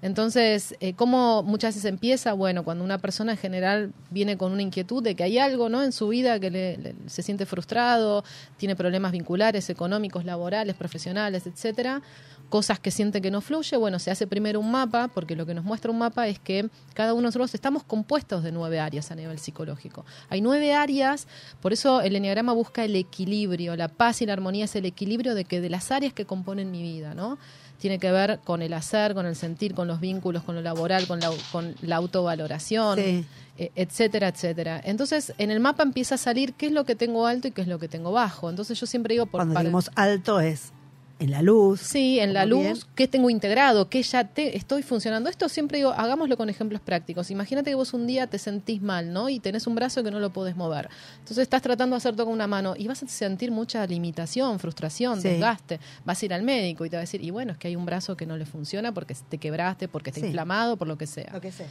Entonces, eh, ¿cómo muchas veces empieza? Bueno, cuando una persona en general viene con una inquietud de que hay algo ¿no? en su vida que le- le- se siente frustrado, tiene problemas vinculares, económicos, laborales, profesionales, etcétera, cosas que siente que no fluye, bueno, se hace primero un mapa, porque lo que nos muestra un mapa es que cada uno de nosotros estamos compuestos de nueve áreas a nivel psicológico. Hay nueve áreas, por eso el enneagrama busca el equilibrio, la paz y la armonía es el equilibrio de que de las áreas que componen mi vida, ¿no? Tiene que ver con el hacer, con el sentir, con los vínculos, con lo laboral, con la, con la autovaloración, Sí. eh, etcétera, etcétera. Entonces, en el mapa empieza a salir qué es lo que tengo alto y qué es lo que tengo bajo. Entonces, yo siempre digo, por Cuando para- decimos alto es en la luz. Sí, en la luz, bien. qué tengo integrado, qué ya te estoy funcionando. Esto siempre digo, hagámoslo con ejemplos prácticos. Imagínate que vos un día te sentís mal, ¿no? Y tenés un brazo que no lo podés mover. Entonces estás tratando de hacer todo con una mano y vas a sentir mucha limitación, frustración, Sí. desgaste. Vas a ir al médico y te va a decir, y bueno, es que hay un brazo que no le funciona porque te quebraste, porque está Sí. inflamado, por lo que sea. Lo que sea.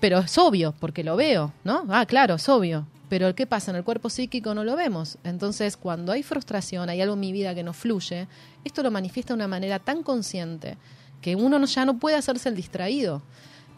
Pero es obvio, porque lo veo, ¿no? Ah, claro, es obvio. Pero ¿qué pasa? En el cuerpo psíquico no lo vemos. Entonces, cuando hay frustración, hay algo en mi vida que no fluye, esto lo manifiesta de una manera tan consciente que uno no- ya no puede hacerse el distraído.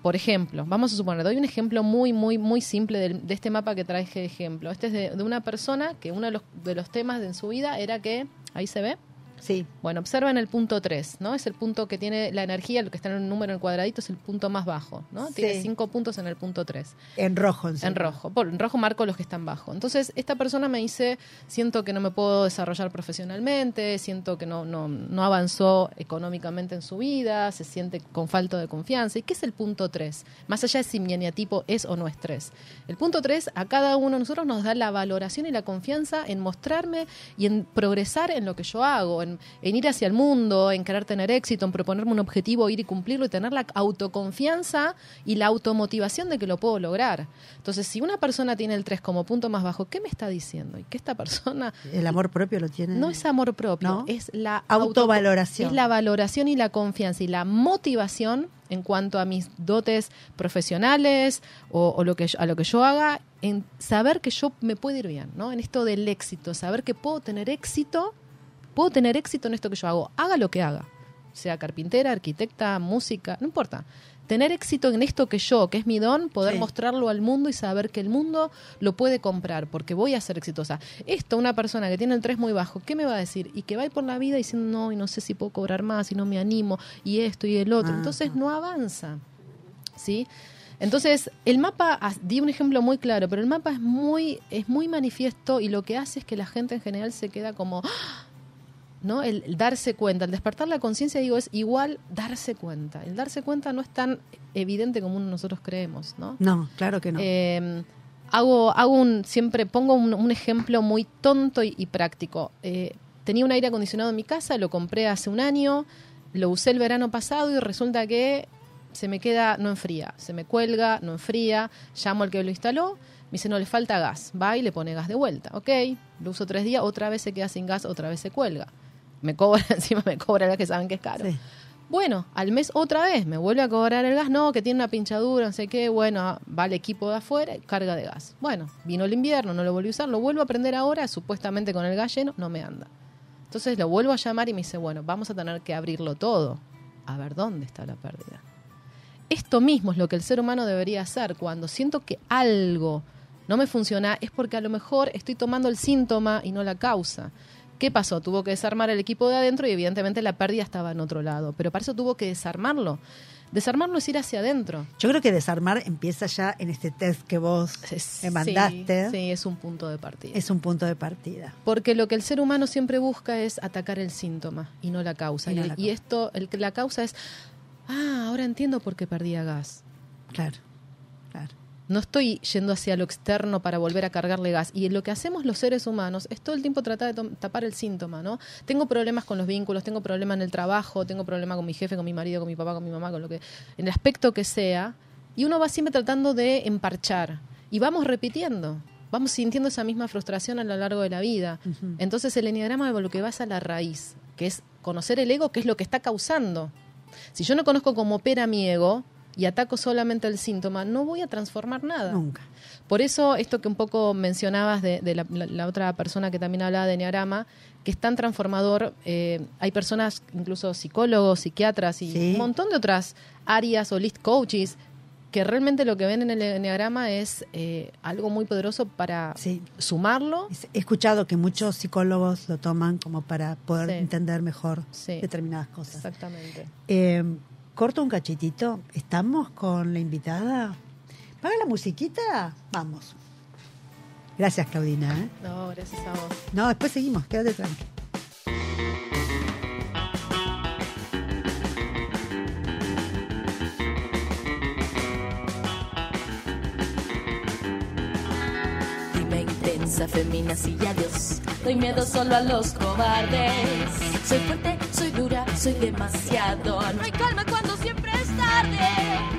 Por ejemplo, vamos a suponer, doy un ejemplo muy, muy, muy simple del- de, este mapa que traje de ejemplo. Este es de, de una persona que uno de los, de los temas de en su vida era que, ahí se ve, Sí. bueno, observen el punto 3, ¿no? Es el punto que tiene la energía, lo que está en el número en el cuadradito es el punto más bajo, ¿no? Tiene cinco puntos en el punto 3. En rojo. encima. En rojo. Por, en rojo marco los que están bajo. Entonces, esta persona me dice, siento que no me puedo desarrollar profesionalmente, siento que no, no, no avanzó económicamente en su vida, se siente con falta de confianza. ¿Y qué es el punto 3? Más allá de si mi eneatipo es o no es 3. El punto 3 a cada uno de nosotros nos da la valoración y la confianza en mostrarme y en progresar en lo que yo hago, en, en ir hacia el mundo, en querer tener éxito, en proponerme un objetivo, ir y cumplirlo y tener la autoconfianza y la automotivación de que lo puedo lograr. Entonces, si una persona tiene el 3 como punto más bajo, ¿qué me está diciendo? Y que esta persona El amor propio lo tiene. no es amor propio, ¿No? es la auto- Autovaloración. es la valoración y la confianza y la motivación en cuanto a mis dotes profesionales o, o lo que yo- a lo que yo haga, en saber que yo me puedo ir bien, ¿no? En esto del éxito, saber que puedo tener éxito, puedo tener éxito en esto que yo hago, haga lo que haga, sea carpintera, arquitecta, música, no importa. Tener éxito en esto que yo, que es mi don, poder Sí. mostrarlo al mundo y saber que el mundo lo puede comprar porque voy a ser exitosa. Esto, una persona que tiene el 3 muy bajo, ¿qué me va a decir? Y que va a ir por la vida diciendo, no, y no sé si puedo cobrar más, y no me animo, y esto y el otro. Ajá. Entonces no avanza. ¿Sí? Entonces, el mapa, ah, di un ejemplo muy claro, pero el mapa es muy, es muy manifiesto y lo que hace es que la gente en general se queda como, ¡ah! ¿No? El, el darse cuenta, el despertar la conciencia, digo, es igual darse cuenta. El darse cuenta no es tan evidente como nosotros creemos, ¿no? No, claro que no. Eh, hago, hago un, siempre pongo un, un ejemplo muy tonto y, y práctico. Eh, tenía un aire acondicionado en mi casa, lo compré hace un año, lo usé el verano pasado y resulta que se me queda, no enfría, se me cuelga, no enfría, llamo al que lo instaló, me dice, no, le falta gas, va y le pone gas de vuelta, ok, lo uso tres días, otra vez se queda sin gas, otra vez se cuelga. Me cobra, encima me cobra el gas que saben que es caro. Sí. Bueno, al mes otra vez me vuelve a cobrar el gas, no, que tiene una pinchadura, no sé qué, bueno, va el equipo de afuera y carga de gas. Bueno, vino el invierno, no lo volví a usar, lo vuelvo a prender ahora, supuestamente con el gas lleno, no me anda. Entonces lo vuelvo a llamar y me dice, bueno, vamos a tener que abrirlo todo. A ver dónde está la pérdida. Esto mismo es lo que el ser humano debería hacer. Cuando siento que algo no me funciona, es porque a lo mejor estoy tomando el síntoma y no la causa. ¿Qué pasó? Tuvo que desarmar el equipo de adentro y evidentemente la pérdida estaba en otro lado. Pero para eso tuvo que desarmarlo. Desarmarlo es ir hacia adentro. Yo creo que desarmar empieza ya en este test que vos me mandaste. Sí, sí, es un punto de partida. Es un punto de partida. Porque lo que el ser humano siempre busca es atacar el síntoma y no la causa. Y Y, no la y causa. esto, el, la causa es, ah, ahora entiendo por qué perdía gas. Claro, claro. No estoy yendo hacia lo externo para volver a cargarle gas. Y lo que hacemos los seres humanos es todo el tiempo tratar de tapar el síntoma, ¿no? Tengo problemas con los vínculos, tengo problemas en el trabajo, tengo problemas con mi jefe, con mi marido, con mi papá, con mi mamá, con lo que, en el aspecto que sea. Y uno va siempre tratando de emparchar. Y vamos repitiendo. Vamos sintiendo esa misma frustración a lo largo de la vida. Entonces el enneagrama lo que va es a la raíz, que es conocer el ego, que es lo que está causando. Si yo no conozco cómo opera mi ego y ataco solamente el síntoma, no voy a transformar nada. Nunca. Por eso, esto que un poco mencionabas de, de la, la- la otra persona que también hablaba de Enneagrama, que es tan transformador, eh, hay personas, incluso psicólogos, psiquiatras y Sí. un montón de otras áreas o list coaches, que realmente lo que ven en el Enneagrama es eh, algo muy poderoso para Sí. sumarlo. He escuchado que muchos psicólogos lo toman como para poder Sí. entender mejor Sí. determinadas cosas. Exactamente. Eh, corto un cachitito. ¿Estamos con la invitada? ¿Paga la musiquita? Vamos. Gracias, Claudina. ¿eh? No, gracias a vos. No, después seguimos. Quédate tranquilo. Mis afeminas y adiós. Doy miedo solo a los cobardes. Soy fuerte, soy dura, soy demasiado. No hay calma cuando siempre es tarde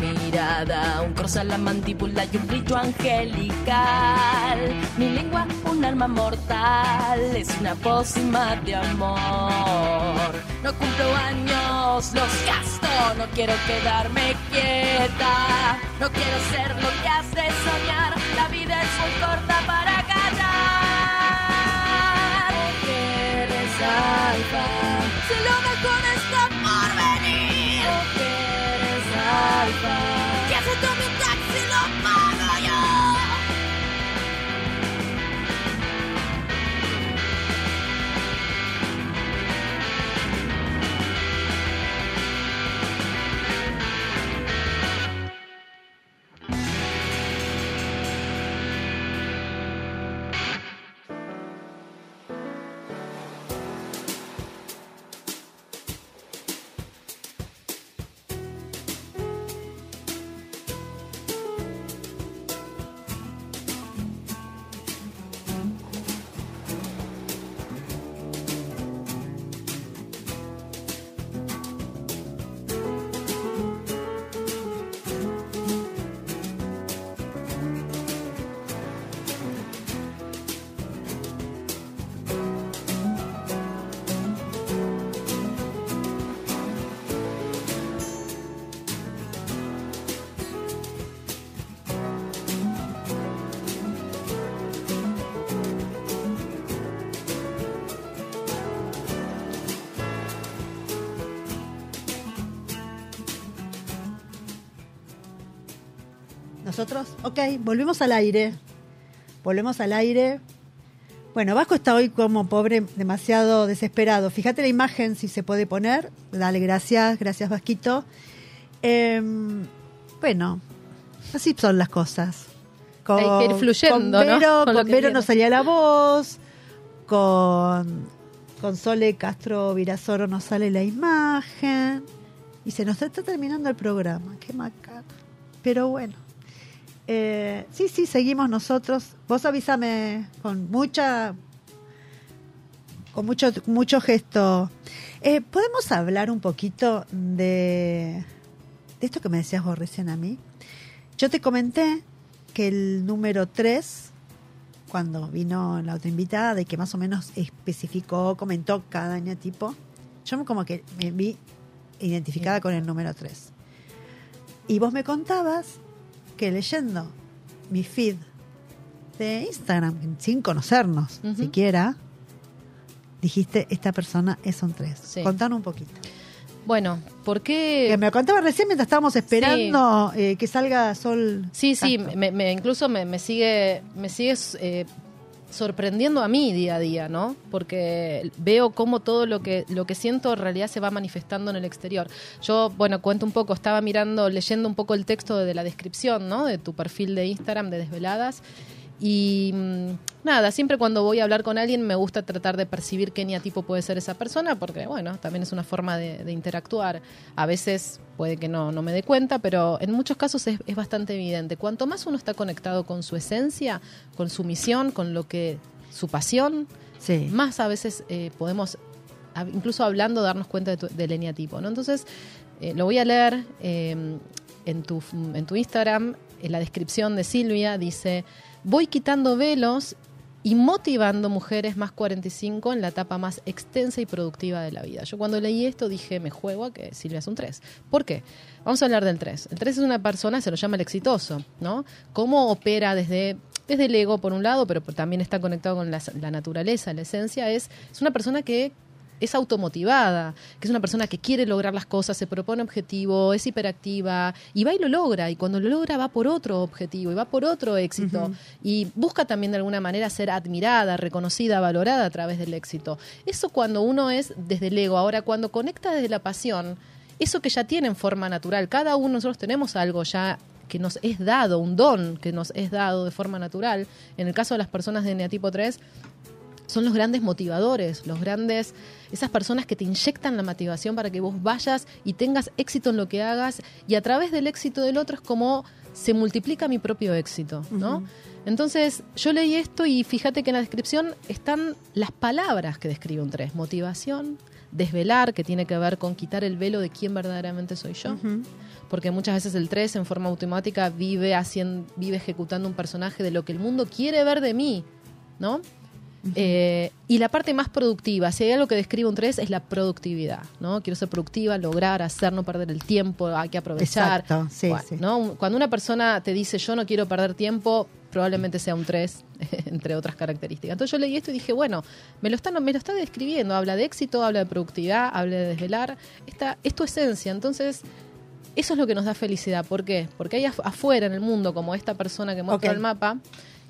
mi mirada, un cross a la mandíbula y un brillo angelical. Mi lengua, un arma mortal, es una pócima de amor. No cumplo años, los gasto, no quiero quedarme quieta. No quiero ser lo que hace soñar, la vida es muy corta para Quieres alfa, si lo mejor está por venir. Quieres alfa, Nosotros, ok, volvemos al aire. Volvemos al aire. Bueno, Vasco está hoy como pobre, demasiado desesperado. Fíjate la imagen si se puede poner. Dale, gracias, gracias Vasquito. Em, bueno, así son las cosas. Con, Hay que ir fluyendo, con ¿no? Con con no salía la voz. Con, con Sole Castro Virasoro nos sale la imagen. Y se nos está terminando el programa. Qué macana. Pero bueno. Eh, sí, sí, seguimos nosotros. Vos avísame con mucha. con mucho, mucho gesto. Eh, ¿Podemos hablar un poquito de, esto que me decías vos recién a mí? Yo te comenté que el número 3, cuando vino la otra invitada, de que más o menos especificó, comentó cada año tipo, yo como que me vi identificada con el número 3. Y vos me contabas que leyendo mi feed de Instagram, sin conocernos Ujú. siquiera, dijiste, esta persona es un 3. Sí. Contanos un poquito. Bueno, ¿por qué? Que me contabas recién mientras estábamos esperando eh, que salga Sol. Sí, sí, me, me- incluso me, me sigue, me sigue eh, sorprendiendo a mí día a día, ¿no? Porque veo cómo todo lo que, lo que siento en realidad se va manifestando en el exterior. Yo, bueno, cuento un poco, estaba mirando, leyendo un poco el texto de la descripción, ¿no? De tu perfil de Instagram de Desveladas. Y mm, nada, siempre cuando voy a hablar con alguien me gusta tratar de percibir qué tipo puede ser esa persona, porque bueno, también es una forma de, de interactuar. A veces puede que no, no me dé cuenta, pero en muchos casos es, es bastante evidente. Cuanto más uno está conectado con su esencia, con su misión, con lo que su pasión, Sí. más a veces eh, podemos, incluso hablando, darnos cuenta de tu- del eneatipo. ¿no? Entonces, eh, lo voy a leer eh, en, tu, en tu Instagram, en la descripción de Silvia, dice, voy quitando velos y motivando mujeres más 45 en la etapa más extensa y productiva de la vida. Yo cuando leí esto dije, me juego a que Silvia es un 3. ¿Por qué? Vamos a hablar del 3. El 3 es una persona, se lo llama el exitoso, ¿no? ¿Cómo opera desde, desde el ego por un lado, pero también está conectado con la, la naturaleza, la esencia? Es, es una persona que es automotivada, que es una persona que quiere lograr las cosas, se propone objetivo, es hiperactiva y va y lo logra. Y cuando lo logra va por otro objetivo y va por otro éxito. Y busca también de alguna manera ser admirada, reconocida, valorada a través del éxito. Eso cuando uno es desde el ego. Ahora, cuando conecta desde la pasión, eso que ya tiene en forma natural, cada uno nosotros tenemos algo ya que nos es dado, un don que nos es dado de forma natural. En el caso de las personas de Neatipo 3, son los grandes motivadores, los grandes, esas personas que te inyectan la motivación para que vos vayas y tengas éxito en lo que hagas y a través del éxito del otro es como se multiplica mi propio éxito, ¿no? Entonces, yo leí esto y fíjate que en la descripción están las palabras que describe un 3. Motivación, desvelar, que tiene que ver con quitar el velo de quién verdaderamente soy yo. Porque muchas veces el 3 en forma automática vive, haciendo, vive ejecutando un personaje de lo que el mundo quiere ver de mí, ¿no? Eh, y la parte más productiva, si hay algo que describe un 3 es la productividad, ¿no? Quiero ser productiva, lograr, hacer, no perder el tiempo, hay que aprovechar. Exacto, sí, Bueno, sí. ¿no? Cuando una persona te dice yo no quiero perder tiempo, probablemente sea un 3, entre otras características. Entonces yo leí esto y dije, bueno, me lo está, me lo está describiendo, habla de éxito, habla de productividad, habla de desvelar, esta, es tu esencia, entonces... Eso es lo que nos da felicidad. ¿Por qué? Porque hay af- afuera en el mundo, como esta persona que muestra el mapa,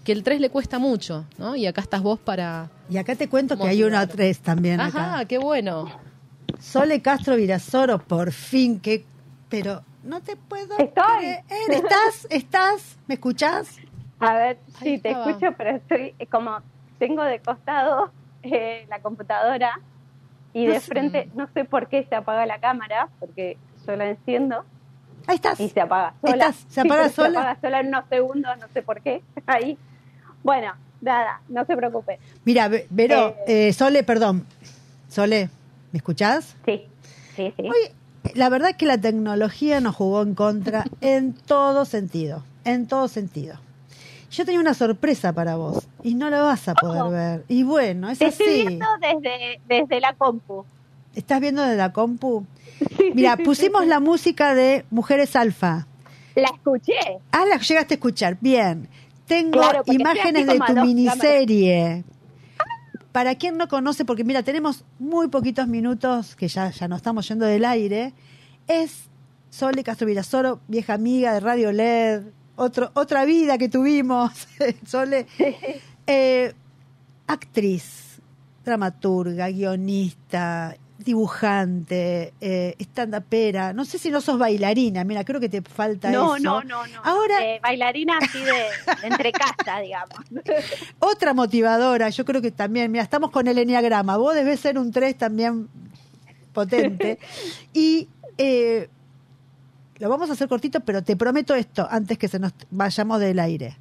que el 3 le cuesta mucho, ¿no? Y acá estás vos para... Y acá te cuento que hay una Motivar. tres también Ajá, acá. qué bueno. Sole Castro Virasoro, por fin, que pero no te puedo Estoy. creer. ¿Estás? ¿Estás? ¿Me escuchás? A ver, Ahí sí, te escucho, pero estoy eh, como tengo de costado eh, la computadora y No de sé. frente, no sé por qué se apaga la cámara, porque yo la enciendo Ahí estás. y se apaga sola. ¿Estás? ¿Se Sí, apaga sola? Se apaga sola en unos segundos, no sé por qué. Ahí. Bueno, nada, no se preocupe. Mira, Ve- Vero, eh, Sole, perdón. Sole, ¿me escuchás? Sí, sí, sí. Oye, la verdad es que la tecnología nos jugó en contra en todo sentido, en todo sentido. Yo tenía una sorpresa para vos y no la vas a poder ver. Y bueno, es Te estoy así. viendo desde, desde la compu. ¿Estás viendo de la compu? Mira, pusimos la música de Mujeres Alfa. La escuché. Ah, la llegaste a escuchar. Bien. Tengo Claro, imágenes de tu miniserie. Para quien no conoce, porque mira, tenemos muy poquitos minutos, que ya, ya nos estamos yendo del aire, es Sole Castro Virasoro, vieja amiga de Radio LED, otro, otra vida que tuvimos, Sole. Eh, actriz, dramaturga, guionista, dibujante, eh, stand-upera. No sé si no sos bailarina, mira, creo que te falta No, eso. no, no, no. Ahora- Eh, bailarina así de, de entre casa, digamos. Otra motivadora, yo creo que también, mira, estamos con el enneagrama, vos debes ser un 3 también potente. Y eh, lo vamos a hacer cortito, pero te prometo esto antes que se nos vayamos del aire.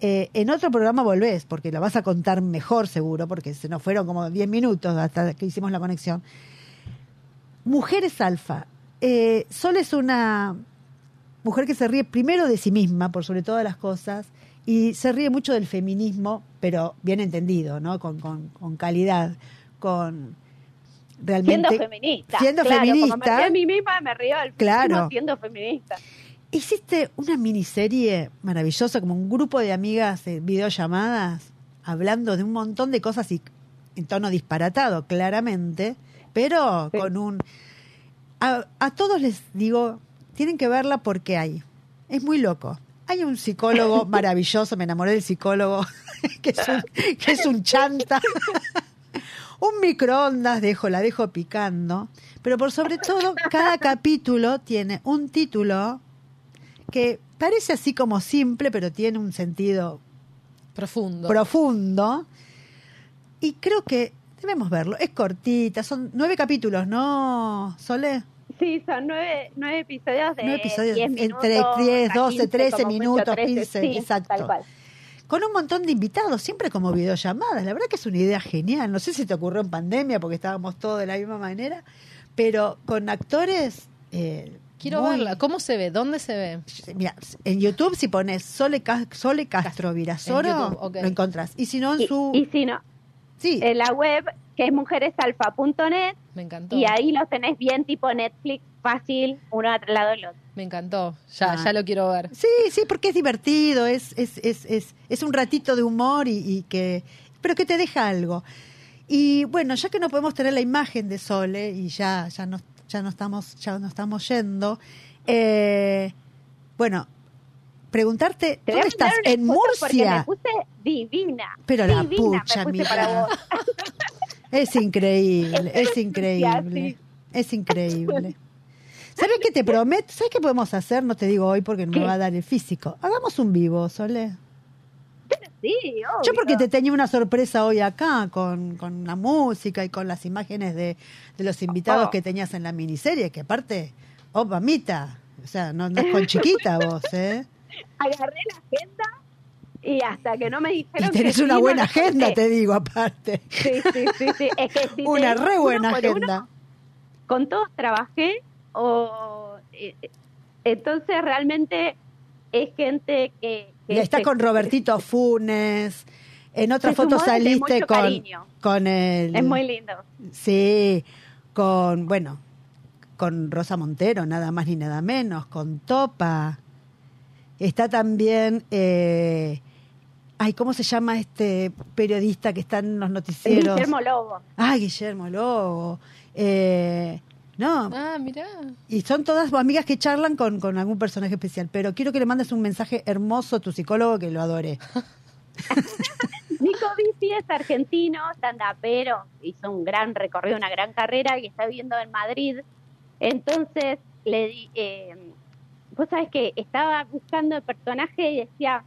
Eh, en otro programa volvés, porque lo vas a contar mejor seguro, porque se nos fueron como 10 minutos hasta que hicimos la conexión. Mujeres Alfa. Eh, Sol es una mujer que se ríe primero de sí misma, por sobre todas las cosas, y se ríe mucho del feminismo, pero bien entendido, ¿no? Con, con, con calidad, con realmente... Siendo feminista. Siendo claro, feminista. Como me río a mí misma, me río al Claro. siendo feminista. Hiciste una miniserie maravillosa, como un grupo de amigas en videollamadas, hablando de un montón de cosas y en tono disparatado, claramente, pero Sí. con un... A, a todos les digo, tienen que verla porque hay. Es muy loco. Hay un psicólogo maravilloso, me enamoré del psicólogo, que es un, que es un chanta. un microondas, dejo, la dejo picando. Pero por sobre todo, cada capítulo tiene un título que parece así como simple, pero tiene un sentido Profundo. profundo. Y creo que debemos verlo. Es cortita, son nueve capítulos, ¿no, Sole? Sí, son nueve, nueve episodios de Nueve episodios, 10 entre minutos, 10, a 12, 15, 13 como mucho, minutos, 13, 15, sí, exacto. Tal cual. Con un montón de invitados, siempre como videollamadas. La verdad que es una idea genial. No sé si te ocurrió en pandemia porque estábamos todos de la misma manera, pero con actores. eh, Quiero muy- verla. ¿Cómo se ve? ¿Dónde se ve? Mira, en YouTube si pones Sole, Ca- Sole Castro Virasoro, lo encontrás. Y si no, en Y, su... y si no, sí, en la web, que es mujeresalfa.net, Me encantó. y ahí los tenés bien tipo Netflix, fácil, uno al lado del otro. Me encantó. Ya, Ah. ya lo quiero ver. sí, sí, porque es divertido, es, es, es, es, es un ratito de humor y, y que... Pero que te deja algo. Y bueno, ya que no podemos tener la imagen de Sole y ya, ya, no, ya, no, estamos, ya no estamos yendo, eh, bueno, preguntarte, ¿dónde estás? En Murcia. me puse divina. Pero la pucha, me puse mira. para vos. Es increíble, es increíble, es increíble. ¿Sabes qué te prometo? ¿Sabes qué podemos hacer? No te digo hoy porque no me va a dar el físico. Hagamos un vivo, Sole. Sí, Yo obvio. porque te tenía una sorpresa hoy acá con, con la música y con las imágenes de, de los invitados Oh. que tenías en la miniserie, que aparte, oh, mamita, o sea, no, es con chiquita vos, ¿eh? agarré la agenda y hasta que no me Y dijeron tenés que una sí, buena agenda, te digo, aparte. Sí, sí, sí, sí. Es que si Una re uno buena uno, agenda. con todos trabajé o eh, eh, entonces realmente es gente que Y estás se- con Robertito Funes. En otra foto saliste con, cariño. con el. es muy lindo. Sí, con, bueno, con Rosa Montero, nada más ni nada menos, con Topa. Está también, eh, ay, ¿cómo se llama este periodista que está en los noticieros? Guillermo Lobo. Ah, Guillermo Lobo. Eh, no, Ah, mirá. y son todas amigas que charlan con, con algún personaje especial, pero quiero que le mandes un mensaje hermoso a tu psicólogo que lo adore. Nico Bici es argentino, stand-upero, hizo un gran recorrido, una gran carrera y está viviendo en Madrid. Entonces, le di, eh, vos sabés que estaba buscando el personaje y decía,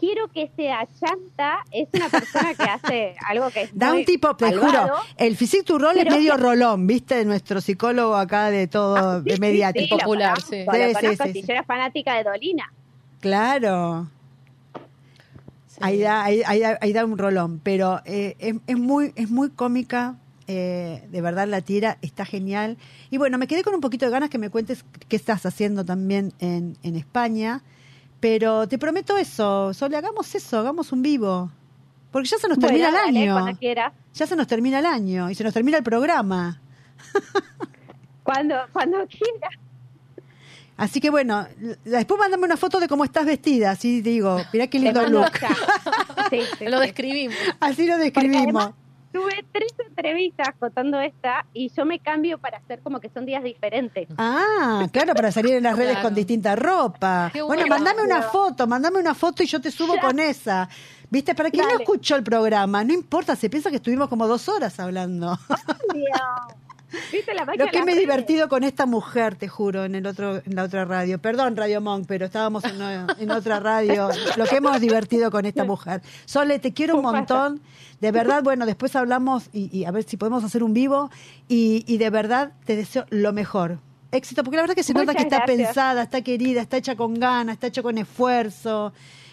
quiero que sea Chanta, es una persona que hace algo que es Da muy un tipo, te malvado. juro, el physique tu rol es medio rolón, ¿viste? Nuestro psicólogo acá de todo, Ah, Sí, de sí, mediático. sí, lo Popular, conozco, sí. lo Sí, sí, conozco, sí, si sí. yo era fanática de Dolina. Claro. Sí. Ahí da, ahí, ahí da, ahí da un rolón, pero eh, es, es muy, es muy cómica, eh, de verdad la tira, está genial. Y bueno, me quedé con un poquito de ganas que me cuentes qué estás haciendo también en, en España, pero te prometo eso, Sole, hagamos eso, hagamos un vivo, porque ya se nos termina Bueno, el dale, año, ya se nos termina el año y se nos termina el programa. Cuando, cuando quieras. Así que bueno, después mandame una foto de cómo estás vestida, así digo, mirá qué lindo look. ya. Sí, sí, Lo describimos. Así lo describimos. Tuve tres entrevistas contando esta y yo me cambio para hacer como que son días diferentes. Ah, claro, para salir en las redes Claro. con distinta ropa. Qué Bueno, bueno. mandame una foto, mandame una foto y yo te subo Ya. con esa. ¿Viste? Para quien no escuchó el programa, no importa, se piensa que estuvimos como dos horas hablando. Dios. ¿Viste la magia Lo que me he divertido con esta mujer, te juro, en el otro, en la otra radio. Perdón, Radio Monk, pero estábamos en, en otra radio. Lo que hemos divertido con esta mujer. Sole, te quiero un montón. De verdad, bueno, después hablamos y, y a ver si podemos hacer un vivo. Y, y de verdad te deseo lo mejor. Éxito, porque la verdad que se nota que está pensada, está querida, está hecha con ganas, está hecha con esfuerzo.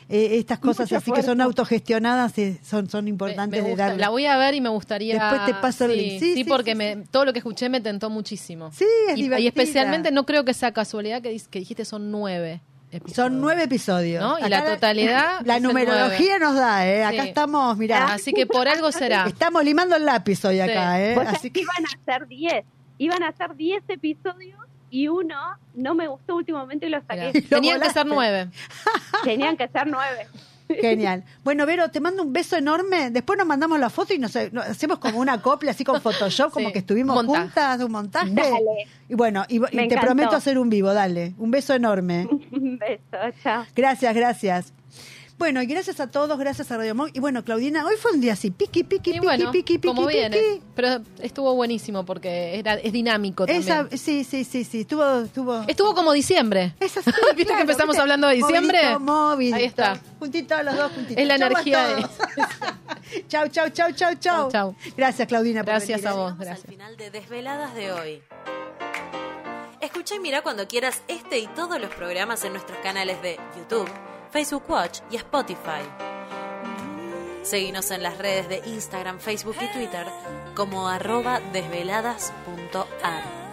Eh, estas cosas así que son autogestionadas eh, son, son importantes me de darle. La voy a ver y me gustaría. Después te paso el sí, link. Sí, sí, sí, porque sí, me, sí. todo lo que escuché me tentó muchísimo. Sí, es y, divertida. y especialmente no creo que sea casualidad que, dijiste son nueve. episodios. Son nueve episodios. ¿No? Y Acá la totalidad La el numerología nos da, ¿eh? Acá Sí. estamos, mirá. Así que por algo será. Estamos limando el lápiz hoy acá, Sí. ¿eh? Así que iban a ser 10. Iban a ser 10 episodios y uno no me gustó últimamente y lo saqué. Lo Tenían que ser nueve. Tenían que ser 9. genial. Bueno, Vero, te mando un beso enorme. Después nos mandamos la foto y nos, nos hacemos como una copla así con Photoshop, como Sí. que estuvimos Montaje. juntas, un montaje. Dale. Y bueno, y, te encantó. prometo hacer un vivo, dale. Un beso enorme. Un beso, chao. Gracias, gracias. Bueno, y gracias a todos, gracias a Radio Monk. Y bueno, Claudina, hoy fue un día así, piqui, piqui, Y piqui, bueno, piqui, piqui, como piqui. viene. Pero estuvo buenísimo porque era, es dinámico también. Esa, sí, sí, sí, sí, estuvo, estuvo. Estuvo como diciembre. Es así, ¿Viste que empezamos hablando de diciembre? Movidito, movidito. Ahí está. Juntitos los dos, juntitos. Es la Chau energía de- chau, chau, chau, chau, chau. Chau. Gracias, Claudina, por Gracias venir, a ¿eh? vos. Gracias. al final de Desveladas de hoy. Escucha y mira cuando quieras este y todos los programas en nuestros canales de YouTube, Facebook Watch y Spotify. Seguinos en las redes de Instagram, Facebook y Twitter como arroba desveladas.ar.